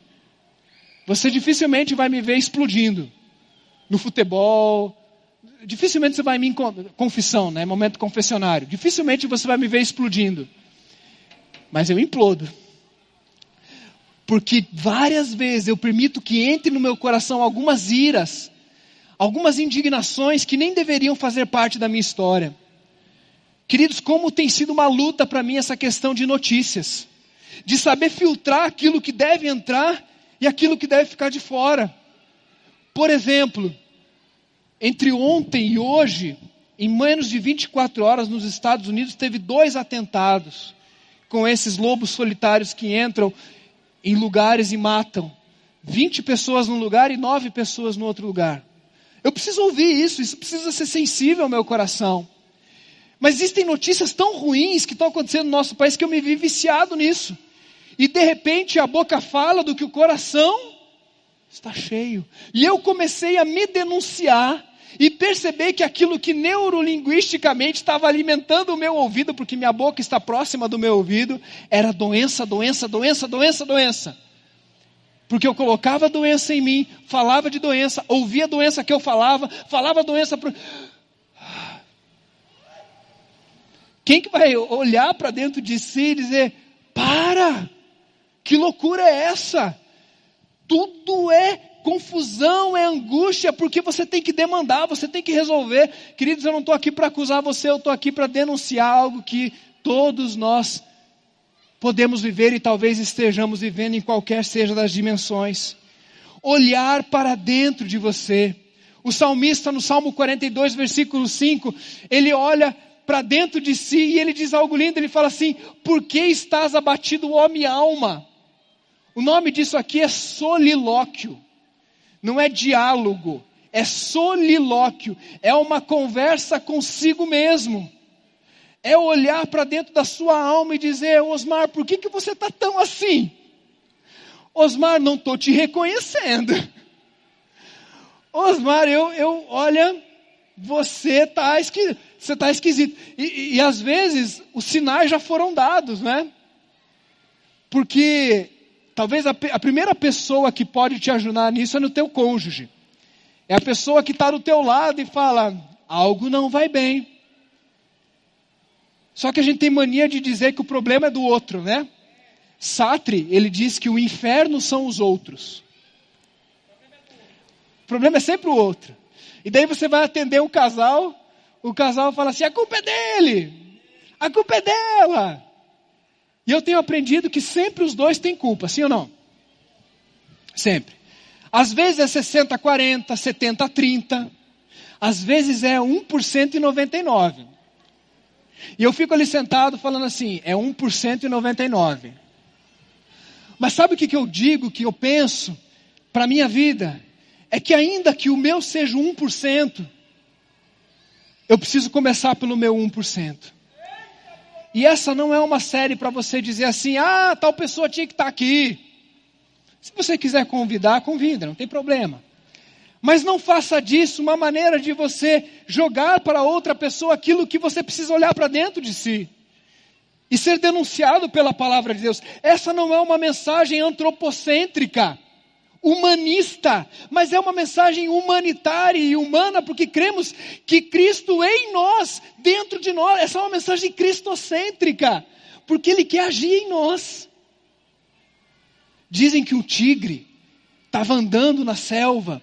B: Você dificilmente vai me ver explodindo no futebol. Dificilmente você vai me confissão, né? Momento confessionário. Dificilmente você vai me ver explodindo. Mas eu implodo. Porque várias vezes eu permito que entre no meu coração algumas iras algumas indignações que nem deveriam fazer parte da minha história. Queridos, como tem sido uma luta para mim essa questão de notícias, de saber filtrar aquilo que deve entrar e aquilo que deve ficar de fora. Por exemplo, entre ontem e hoje, em menos de 24 horas nos Estados Unidos, teve dois atentados com esses lobos solitários que entram em lugares e matam. 20 pessoas num lugar e 9 pessoas no outro lugar. Eu preciso ouvir isso, isso precisa ser sensível ao meu coração. Mas existem notícias tão ruins que estão acontecendo no nosso país que eu me vi viciado nisso. E de repente a boca fala do que o coração está cheio. E eu comecei a me denunciar e perceber que aquilo que neurolinguisticamente estava alimentando o meu ouvido, porque minha boca está próxima do meu ouvido, era doença, doença, doença, doença, doença. Porque eu colocava doença em mim, falava de doença, ouvia a doença que eu falava, falava doença. Pro... Quem que vai olhar para dentro de si e dizer: para, que loucura é essa? Tudo é confusão, é angústia, porque você tem que demandar, você tem que resolver. Queridos, eu não estou aqui para acusar você, eu estou aqui para denunciar algo que todos nós podemos viver e talvez estejamos vivendo em qualquer seja das dimensões. Olhar para dentro de você. O salmista, no Salmo 42, versículo 5, ele olha para dentro de si e ele diz algo lindo: ele fala assim: Por que estás abatido, minha alma? O nome disso aqui é solilóquio, não é diálogo, é solilóquio, é uma conversa consigo mesmo é olhar para dentro da sua alma e dizer: Osmar, por que, que você está tão assim? Osmar, não estou te reconhecendo. Osmar, eu, eu olha, você está esquisito. Você está esquisito. E, e, às vezes os sinais já foram dados, né? Porque talvez a, a primeira pessoa que pode te ajudar nisso é no teu cônjuge. É a pessoa que está do teu lado e fala: algo não vai bem. Só que a gente tem mania de dizer que o problema é do outro, né? Sartre, ele diz que o inferno são os outros. O problema é sempre o outro. E daí você vai atender um casal, o casal fala assim: a culpa é dele, a culpa é dela. E eu tenho aprendido que sempre os dois têm culpa, sim ou não? Sempre. Às vezes é 60, 40, 70, 30. Às vezes é 1% e 99. E eu fico ali sentado falando assim, é 1% e 99. Mas sabe o que, que eu digo, que eu penso para a minha vida? É que ainda que o meu seja 1%, eu preciso começar pelo meu 1%. E essa não é uma série para você dizer assim, ah, tal pessoa tinha que estar tá aqui. Se você quiser convidar, convida, não tem problema. Mas não faça disso uma maneira de você jogar para outra pessoa aquilo que você precisa olhar para dentro de si e ser denunciado pela palavra de Deus. Essa não é uma mensagem antropocêntrica, humanista, mas é uma mensagem humanitária e humana, porque cremos que Cristo em nós, dentro de nós, essa é uma mensagem cristocêntrica, porque Ele quer agir em nós. Dizem que o tigre estava andando na selva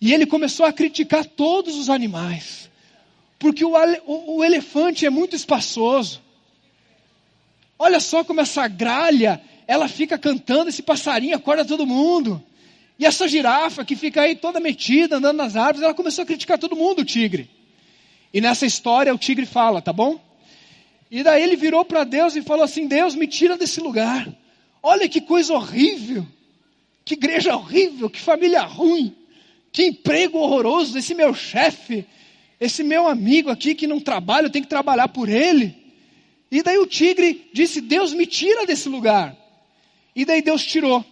B: e ele começou a criticar todos os animais, porque o, o, o elefante é muito espaçoso. Olha só como essa gralha, ela fica cantando, esse passarinho acorda todo mundo. E essa girafa que fica aí toda metida, andando nas árvores, ela começou a criticar todo mundo, o tigre. E nessa história o tigre fala, tá bom? E daí ele virou para Deus e falou assim: Deus, me tira desse lugar. Olha que coisa horrível. Que igreja horrível, que família ruim. Que emprego horroroso, esse meu chefe, esse meu amigo aqui que não trabalha, eu tenho que trabalhar por ele. E daí o tigre disse: Deus me tira desse lugar. E daí Deus tirou.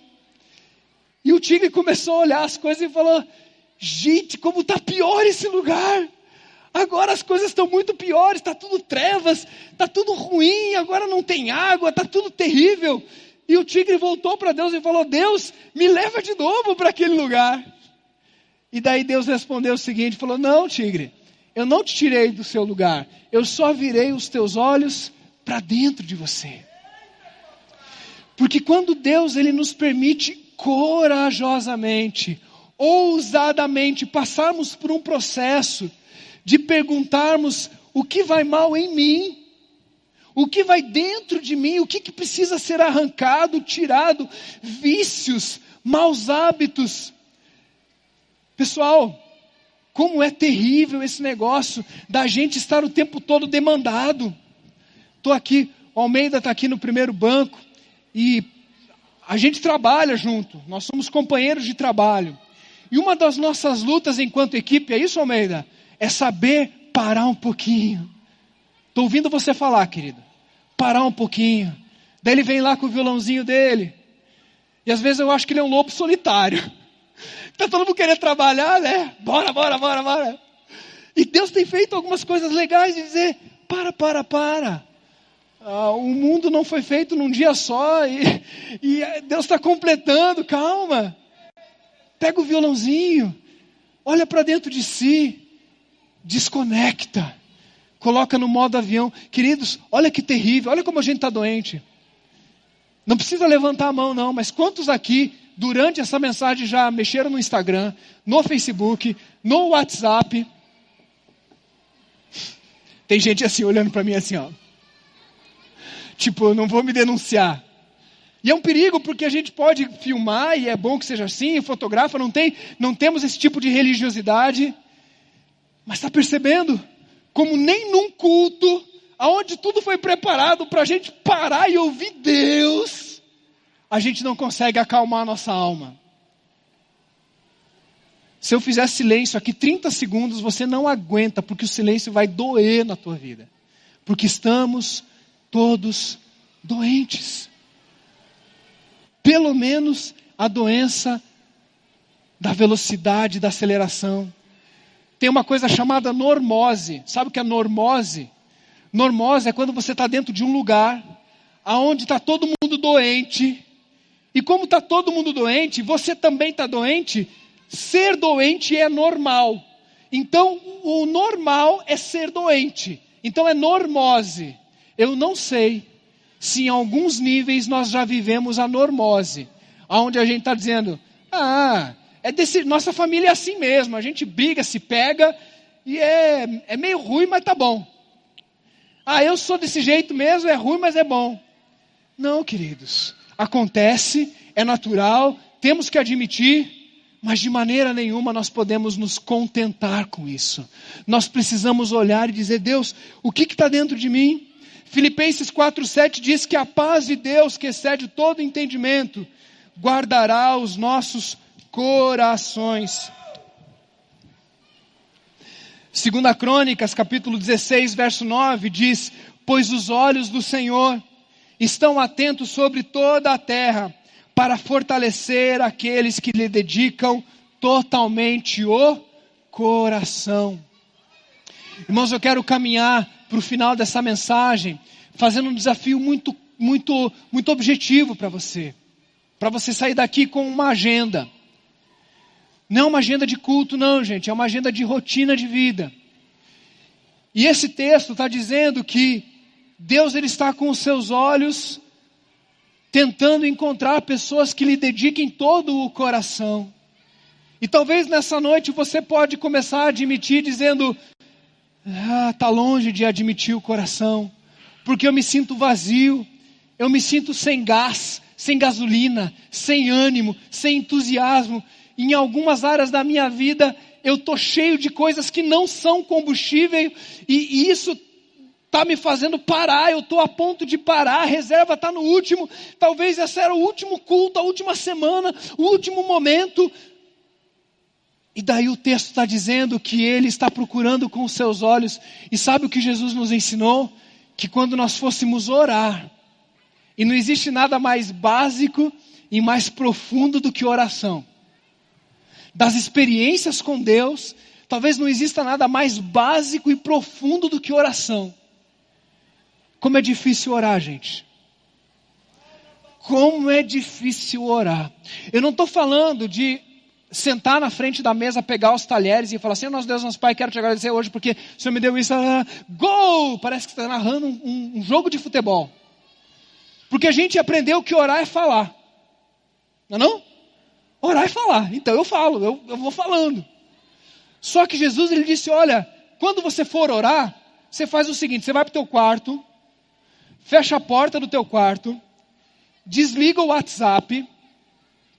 B: E o tigre começou a olhar as coisas e falou: Gente, como está pior esse lugar. Agora as coisas estão muito piores, está tudo trevas, está tudo ruim, agora não tem água, está tudo terrível. E o tigre voltou para Deus e falou: Deus, me leva de novo para aquele lugar. E daí Deus respondeu o seguinte: falou, Não, tigre, eu não te tirei do seu lugar, eu só virei os teus olhos para dentro de você. Porque quando Deus ele nos permite corajosamente, ousadamente passarmos por um processo de perguntarmos o que vai mal em mim, o que vai dentro de mim, o que, que precisa ser arrancado, tirado, vícios, maus hábitos. Pessoal, como é terrível esse negócio da gente estar o tempo todo demandado. Estou aqui, o Almeida está aqui no primeiro banco e a gente trabalha junto, nós somos companheiros de trabalho. E uma das nossas lutas enquanto equipe, é isso, Almeida? É saber parar um pouquinho. Estou ouvindo você falar, querido. Parar um pouquinho. Daí ele vem lá com o violãozinho dele. E às vezes eu acho que ele é um lobo solitário. Está todo mundo querendo trabalhar, né? Bora, bora, bora, bora. E Deus tem feito algumas coisas legais de dizer: para, para, para. Ah, o mundo não foi feito num dia só e, e Deus está completando, calma. Pega o violãozinho, olha para dentro de si, desconecta, coloca no modo avião. Queridos, olha que terrível, olha como a gente está doente. Não precisa levantar a mão, não, mas quantos aqui, durante essa mensagem, já mexeram no Instagram, no Facebook, no WhatsApp? Tem gente assim olhando para mim assim, ó. Tipo, eu não vou me denunciar. E é um perigo porque a gente pode filmar e é bom que seja assim, fotografa, não tem, não temos esse tipo de religiosidade. Mas está percebendo como nem num culto, aonde tudo foi preparado para a gente parar e ouvir Deus, a gente não consegue acalmar a nossa alma. Se eu fizer silêncio aqui 30 segundos, você não aguenta, porque o silêncio vai doer na tua vida. Porque estamos todos doentes. Pelo menos a doença da velocidade, da aceleração. Tem uma coisa chamada normose. Sabe o que é normose? Normose é quando você está dentro de um lugar aonde está todo mundo doente. E como está todo mundo doente, você também está doente. Ser doente é normal. Então, o normal é ser doente. Então, é normose. Eu não sei se em alguns níveis nós já vivemos a normose, onde a gente está dizendo, ah, é desse, nossa família é assim mesmo, a gente briga, se pega, e é, é meio ruim, mas tá bom. Ah, eu sou desse jeito mesmo, é ruim, mas é bom. Não, queridos, acontece, é natural, temos que admitir, mas de maneira nenhuma nós podemos nos contentar com isso. Nós precisamos olhar e dizer: Deus, o que está dentro de mim? Filipenses 4,7 diz que a paz de Deus, que excede todo entendimento, guardará os nossos corações. Segunda Crônicas, capítulo 16, verso 9, diz: Pois os olhos do Senhor estão atentos sobre toda a terra, para fortalecer aqueles que lhe dedicam totalmente o coração. Irmãos, eu quero caminhar para o final dessa mensagem, fazendo um desafio muito, muito, muito objetivo para você. Para você sair daqui com uma agenda. Não é uma agenda de culto, não, gente, é uma agenda de rotina de vida. E esse texto está dizendo que Deus ele está com os seus olhos tentando encontrar pessoas que lhe dediquem todo o coração. E talvez nessa noite você pode começar a admitir dizendo: "Ah, tá longe de admitir o coração, porque eu me sinto vazio, eu me sinto sem gás, sem gasolina, sem ânimo, sem entusiasmo, em algumas áreas da minha vida eu estou cheio de coisas que não são combustível e, e isso está me fazendo parar, eu estou a ponto de parar, a reserva está no último, talvez esse era o último culto, a última semana, o último momento. E daí o texto está dizendo que ele está procurando com os seus olhos, e sabe o que Jesus nos ensinou? Que quando nós fôssemos orar, e não existe nada mais básico e mais profundo do que oração das experiências com Deus, talvez não exista nada mais básico e profundo do que oração. Como é difícil orar, gente. Como é difícil orar. Eu não estou falando de sentar na frente da mesa, pegar os talheres e falar assim: Nosso Deus, nosso Pai, quero te agradecer hoje porque o Senhor me deu isso. Ah, gol! Parece que está narrando um, um jogo de futebol. Porque a gente aprendeu que orar é falar. Não é não? Orar e falar. Então eu falo, eu, eu vou falando. Só que Jesus ele disse: olha, quando você for orar, você faz o seguinte: você vai para o teu quarto, fecha a porta do teu quarto, desliga o WhatsApp.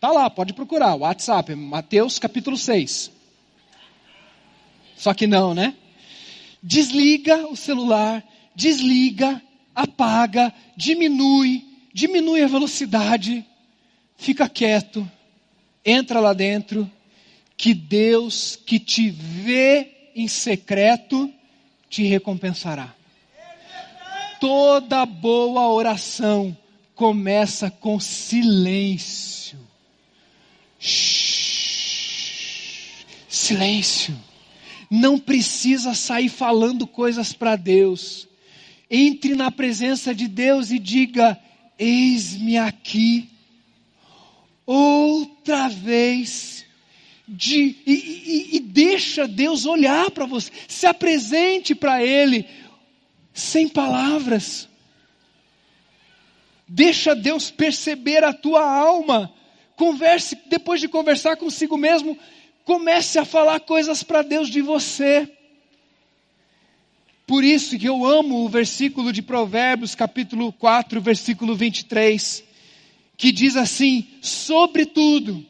B: Tá lá, pode procurar, WhatsApp, Mateus capítulo 6. Só que não, né? Desliga o celular, desliga, apaga, diminui, diminui a velocidade, fica quieto entra lá dentro, que Deus que te vê em secreto te recompensará. Toda boa oração começa com silêncio. Silêncio. Não precisa sair falando coisas para Deus. Entre na presença de Deus e diga: Eis-me aqui outra vez. De, e, e, e deixa Deus olhar para você, se apresente para Ele, sem palavras. Deixa Deus perceber a tua alma. Converse, depois de conversar consigo mesmo, comece a falar coisas para Deus de você. Por isso que eu amo o versículo de Provérbios, capítulo 4, versículo 23 que diz assim: sobretudo,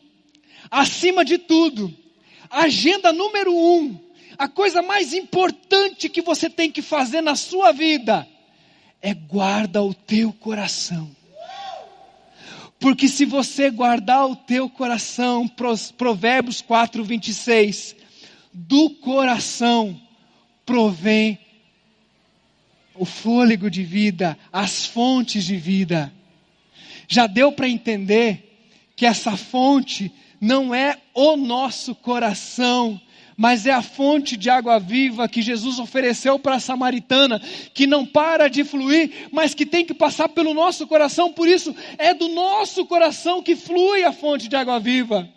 B: acima de tudo, agenda número um, a coisa mais importante que você tem que fazer na sua vida é guarda o teu coração. Porque se você guardar o teu coração, Provérbios 4, 26, do coração provém o fôlego de vida, as fontes de vida. Já deu para entender que essa fonte não é o nosso coração, mas é a fonte de água viva que Jesus ofereceu para a samaritana, que não para de fluir, mas que tem que passar pelo nosso coração, por isso é do nosso coração que flui a fonte de água viva.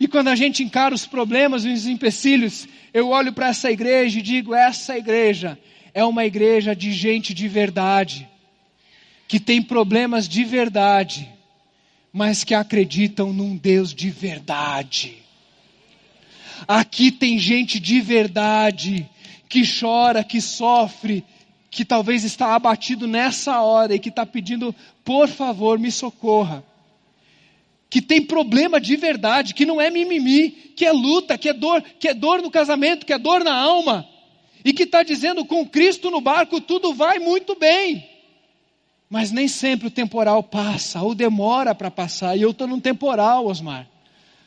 B: E quando a gente encara os problemas e os empecilhos, eu olho para essa igreja e digo: essa igreja é uma igreja de gente de verdade que têm problemas de verdade, mas que acreditam num Deus de verdade. Aqui tem gente de verdade que chora, que sofre, que talvez está abatido nessa hora e que está pedindo, por favor, me socorra. que tem problema de verdade, que não é mimimi, que é luta, que é dor, que é dor no casamento, que é dor na alma, e que está dizendo com Cristo no barco tudo vai muito bem. Mas nem sempre o temporal passa, ou demora para passar, e eu estou num temporal, Osmar.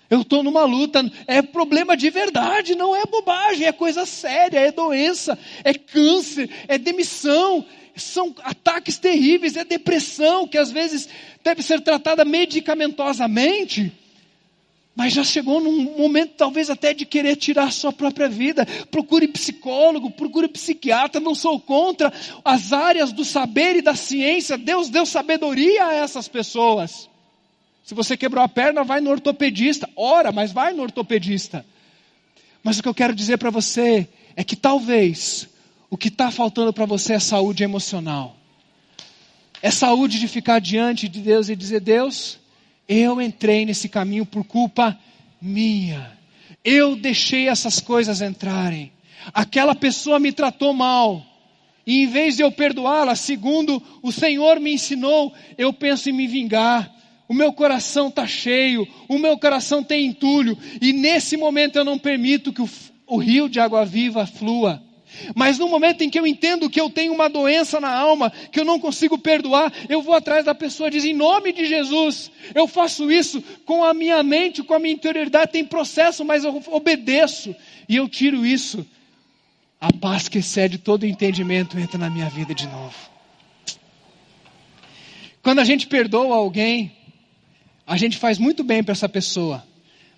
B: Eu estou numa luta, é problema de verdade, não é bobagem, é coisa séria, é doença, é câncer, é demissão, são ataques terríveis, é depressão, que às vezes deve ser tratada medicamentosamente, mas já chegou num momento talvez até de querer tirar a sua própria vida. Procure psicólogo, procure psiquiatra, não sou contra as áreas do saber e da ciência. Deus deu sabedoria a essas pessoas. Se você quebrou a perna, vai no ortopedista. Ora, mas vai no ortopedista. Mas o que eu quero dizer para você é que talvez o que está faltando para você é saúde emocional. É saúde de ficar diante de Deus e dizer: Deus, eu entrei nesse caminho por culpa minha. Eu deixei essas coisas entrarem. Aquela pessoa me tratou mal. E em vez de eu perdoá-la, segundo o Senhor me ensinou, eu penso em me vingar. O meu coração está cheio, o meu coração tem entulho, e nesse momento eu não permito que o, o rio de água viva flua. Mas no momento em que eu entendo que eu tenho uma doença na alma, que eu não consigo perdoar, eu vou atrás da pessoa e diz: em nome de Jesus, eu faço isso com a minha mente, com a minha interioridade, tem processo, mas eu obedeço e eu tiro isso. A paz que excede todo entendimento entra na minha vida de novo. Quando a gente perdoa alguém, a gente faz muito bem para essa pessoa,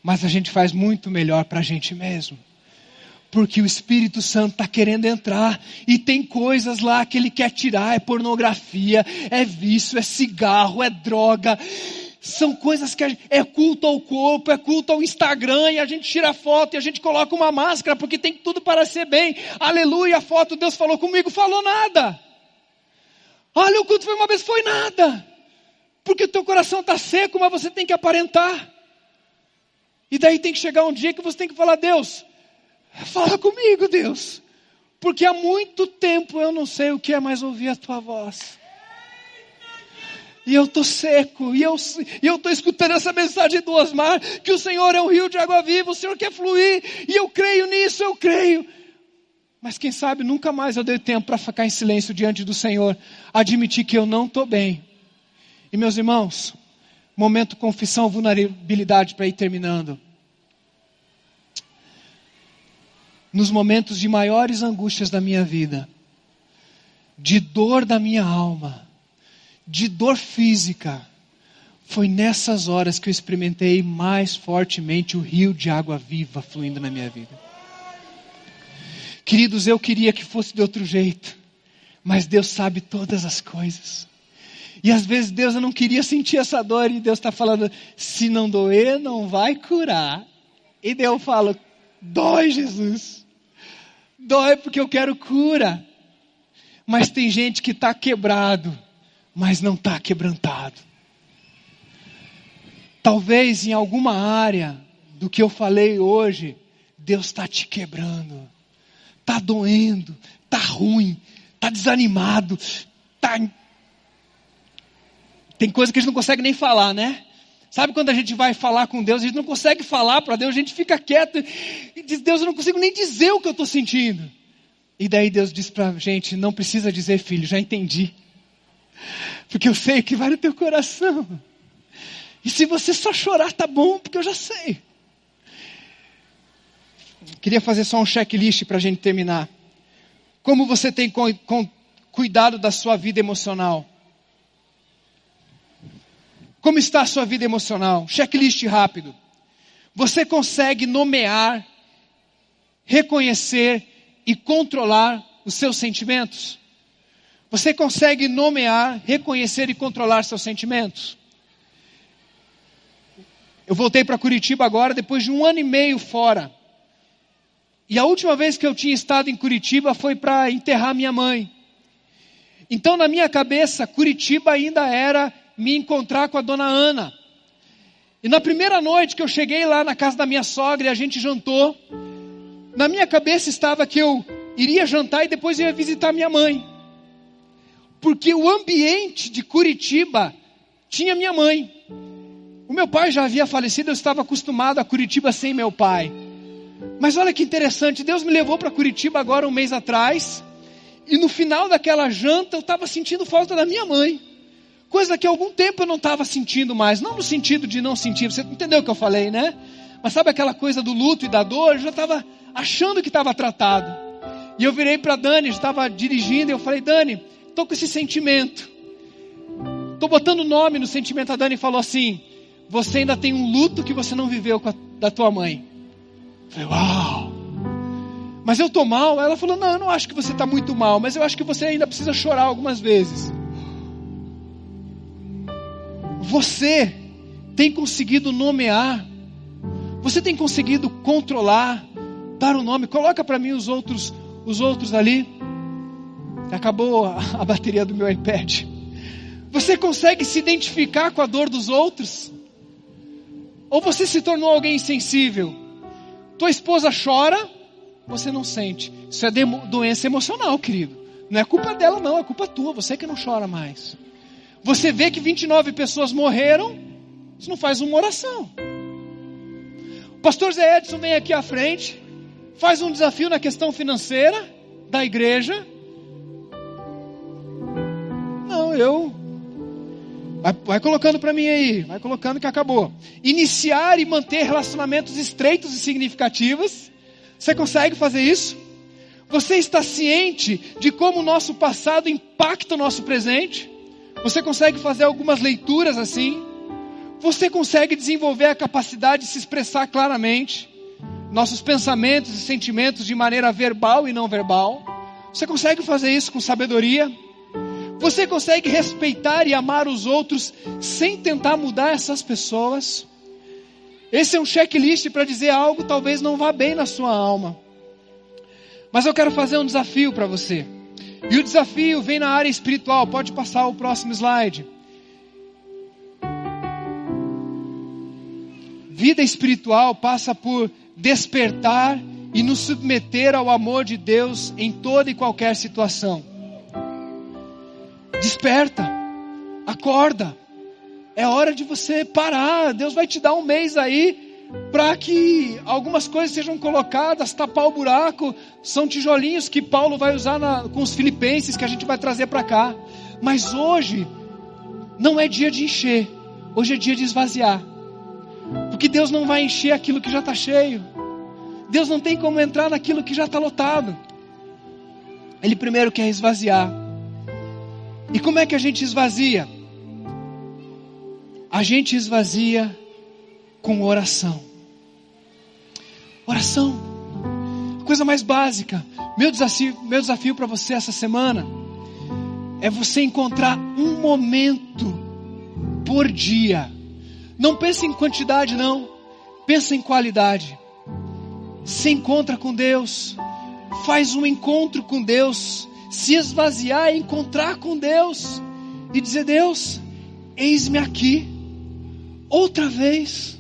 B: mas a gente faz muito melhor para a gente mesmo porque o Espírito Santo está querendo entrar e tem coisas lá que ele quer tirar: é pornografia, é vício, é cigarro, é droga. São coisas que gente, é culto ao corpo, é culto ao Instagram, e a gente tira foto e a gente coloca uma máscara, porque tem tudo para ser bem. Aleluia, a foto, Deus falou comigo, falou nada. Olha, o culto foi uma vez, foi nada. Porque teu coração está seco, mas você tem que aparentar. E daí tem que chegar um dia que você tem que falar, Deus, Fala comigo, Deus. Porque há muito tempo eu não sei o que é mais ouvir a tua voz. E eu estou seco, e eu estou escutando essa mensagem do Osmar, que o Senhor é um rio de água viva, o Senhor quer fluir, e eu creio nisso, eu creio. Mas quem sabe nunca mais eu dei tempo para ficar em silêncio diante do Senhor, admitir que eu não estou bem. E meus irmãos, momento confissão, vulnerabilidade para ir terminando. nos momentos de maiores angústias da minha vida, de dor da minha alma, de dor física, foi nessas horas que eu experimentei mais fortemente o rio de água viva fluindo na minha vida. Queridos, eu queria que fosse de outro jeito, mas Deus sabe todas as coisas. E às vezes Deus eu não queria sentir essa dor e Deus está falando: se não doer, não vai curar. E daí eu falo: dói, Jesus. Dói porque eu quero cura. Mas tem gente que está quebrado, mas não está quebrantado. Talvez em alguma área do que eu falei hoje, Deus está te quebrando. Está doendo, está ruim, está desanimado, tá... Tem coisa que a gente não consegue nem falar, né? Sabe quando a gente vai falar com Deus, a gente não consegue falar para Deus, a gente fica quieto e diz: Deus, eu não consigo nem dizer o que eu estou sentindo. E daí Deus diz para a gente: Não precisa dizer, filho, já entendi. Porque eu sei que vai no teu coração. E se você só chorar, tá bom, porque eu já sei. Queria fazer só um checklist para a gente terminar. Como você tem cuidado da sua vida emocional? Como está a sua vida emocional? Checklist rápido. Você consegue nomear, reconhecer e controlar os seus sentimentos? Você consegue nomear, reconhecer e controlar seus sentimentos? Eu voltei para Curitiba agora, depois de um ano e meio fora. E a última vez que eu tinha estado em Curitiba foi para enterrar minha mãe. Então, na minha cabeça, Curitiba ainda era me encontrar com a dona Ana. E na primeira noite que eu cheguei lá na casa da minha sogra e a gente jantou, na minha cabeça estava que eu iria jantar e depois ia visitar minha mãe. Porque o ambiente de Curitiba tinha minha mãe. O meu pai já havia falecido, eu estava acostumado a Curitiba sem meu pai. Mas olha que interessante, Deus me levou para Curitiba agora um mês atrás, e no final daquela janta eu estava sentindo falta da minha mãe. Coisa que há algum tempo eu não estava sentindo mais, não no sentido de não sentir, você entendeu o que eu falei, né? Mas sabe aquela coisa do luto e da dor? Eu já estava achando que estava tratado. E eu virei para Dani, estava dirigindo, e eu falei, Dani, estou com esse sentimento. Estou botando nome no sentimento. A Dani falou assim: Você ainda tem um luto que você não viveu a, da tua mãe. Eu falei, uau! Mas eu estou mal? Ela falou: Não, eu não acho que você está muito mal, mas eu acho que você ainda precisa chorar algumas vezes. Você tem conseguido nomear, você tem conseguido controlar, dar o um nome. Coloca para mim os outros, os outros ali. Acabou a, bateria do meu iPad. Você consegue se identificar com a dor dos outros? Ou você se tornou alguém insensível? Tua esposa chora, você não sente. Isso é doença emocional, querido. Não é culpa dela, não, é culpa tua. Você que não chora mais. Você vê que 29 pessoas morreram, você não faz uma oração. O pastor Zé Edson vem aqui à frente, faz um desafio na questão financeira da igreja. Não, eu. Vai, vai colocando para mim aí, vai colocando que acabou. Iniciar e manter relacionamentos estreitos e significativos. Você consegue fazer isso? Você está ciente de como o nosso passado impacta o nosso presente? Você consegue fazer algumas leituras assim? Você consegue desenvolver a capacidade de se expressar claramente? Nossos pensamentos e sentimentos de maneira verbal e não verbal? Você consegue fazer isso com sabedoria? Você consegue respeitar e amar os outros sem tentar mudar essas pessoas? Esse é um checklist para dizer algo talvez não vá bem na sua alma. Mas eu quero fazer um desafio para você. E o desafio vem na área espiritual. Pode passar o próximo slide. Vida espiritual passa por despertar e nos submeter ao amor de Deus em toda e qualquer situação. Desperta, acorda. É hora de você parar. Deus vai te dar um mês aí para que algumas coisas sejam colocadas, tapar o buraco. São tijolinhos que Paulo vai usar na, com os filipenses que a gente vai trazer para cá. Mas hoje não é dia de encher, hoje é dia de esvaziar. Porque Deus não vai encher aquilo que já está cheio. Deus não tem como entrar naquilo que já está lotado. Ele primeiro quer esvaziar. E como é que a gente esvazia? A gente esvazia com oração. Oração. Coisa mais básica. Meu desafio, meu desafio para você essa semana é você encontrar um momento por dia. Não pense em quantidade, não. Pensa em qualidade. Se encontra com Deus. Faz um encontro com Deus. Se esvaziar, encontrar com Deus. E dizer: Deus, eis-me aqui. Outra vez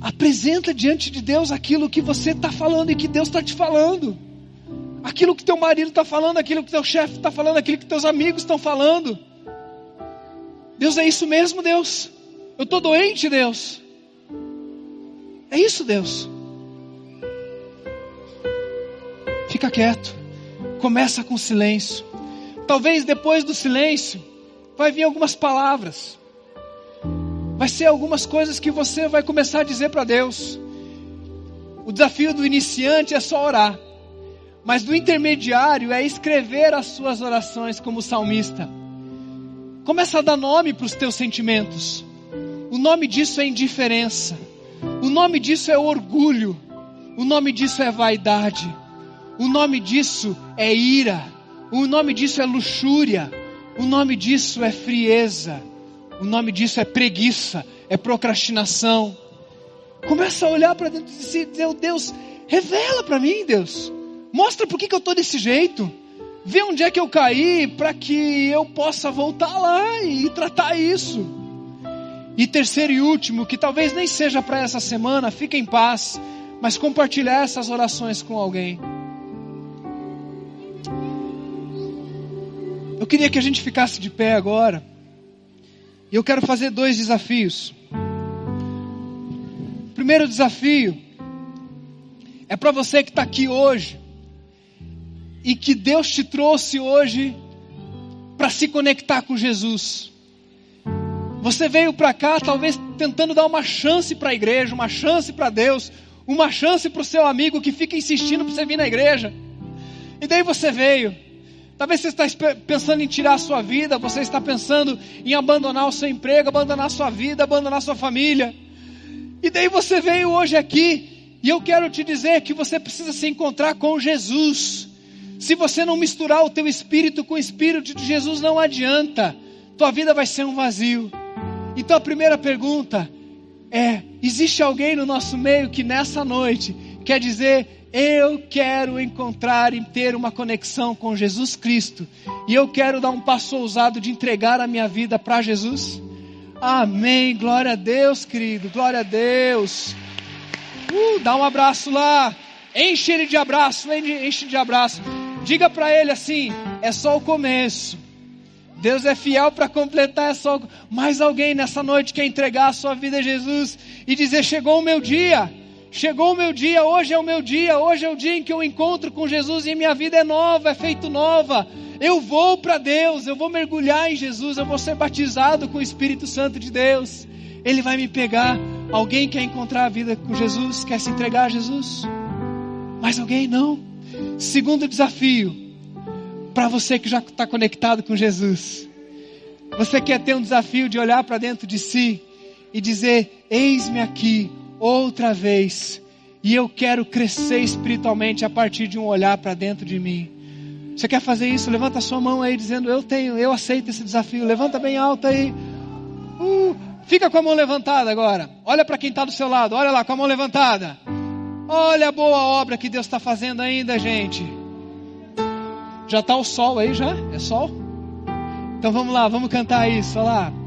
B: Apresenta diante de Deus aquilo que você está falando e que Deus está te falando. Aquilo que teu marido está falando, aquilo que teu chefe está falando, aquilo que teus amigos estão falando. Deus é isso mesmo, Deus. Eu estou doente, Deus. É isso, Deus. Fica quieto. Começa com silêncio. Talvez depois do silêncio vai vir algumas palavras vai ser algumas coisas que você vai começar a dizer para Deus. O desafio do iniciante é só orar, mas do intermediário é escrever as suas orações como salmista. Começa a dar nome para os teus sentimentos. O nome disso é indiferença. O nome disso é orgulho. O nome disso é vaidade. O nome disso é ira. O nome disso é luxúria. O nome disso é frieza. O nome disso é preguiça, é procrastinação. Começa a olhar para dentro e dizer, Deus, revela para mim, Deus. Mostra por que, que eu estou desse jeito. Vê onde é que eu caí para que eu possa voltar lá e tratar isso. E terceiro e último, que talvez nem seja para essa semana, fica em paz, mas compartilhar essas orações com alguém. Eu queria que a gente ficasse de pé agora. E eu quero fazer dois desafios. O primeiro desafio é para você que está aqui hoje e que Deus te trouxe hoje para se conectar com Jesus. Você veio para cá talvez tentando dar uma chance para a igreja, uma chance para Deus, uma chance para o seu amigo que fica insistindo para você vir na igreja. E daí você veio. Talvez você está pensando em tirar a sua vida, você está pensando em abandonar o seu emprego, abandonar a sua vida, abandonar a sua família. E daí você veio hoje aqui, e eu quero te dizer que você precisa se encontrar com Jesus. Se você não misturar o teu espírito com o espírito de Jesus, não adianta. Tua vida vai ser um vazio. Então a primeira pergunta é: existe alguém no nosso meio que nessa noite quer dizer, eu quero encontrar e ter uma conexão com Jesus Cristo, e eu quero dar um passo ousado de entregar a minha vida para Jesus? Amém, glória a Deus, querido, glória a Deus. Uh, dá um abraço lá, enche ele de abraço, enche de abraço. Diga para ele assim: é só o começo. Deus é fiel para completar, é só mais alguém nessa noite quer entregar a sua vida a Jesus e dizer: chegou o meu dia, chegou o meu dia, hoje é o meu dia, hoje é o dia em que eu encontro com Jesus e minha vida é nova, é feito nova. Eu vou para Deus, eu vou mergulhar em Jesus, eu vou ser batizado com o Espírito Santo de Deus. Ele vai me pegar. Alguém quer encontrar a vida com Jesus, quer se entregar a Jesus? Mais alguém? Não. Segundo desafio, para você que já está conectado com Jesus. Você quer ter um desafio de olhar para dentro de si e dizer: Eis-me aqui outra vez, e eu quero crescer espiritualmente a partir de um olhar para dentro de mim. Você quer fazer isso? Levanta a sua mão aí dizendo: Eu tenho, eu aceito esse desafio. Levanta bem alto aí. Uh, fica com a mão levantada agora. Olha para quem está do seu lado. Olha lá com a mão levantada. Olha a boa obra que Deus está fazendo ainda, gente. Já está o sol aí já? É sol? Então vamos lá, vamos cantar isso. Olha lá.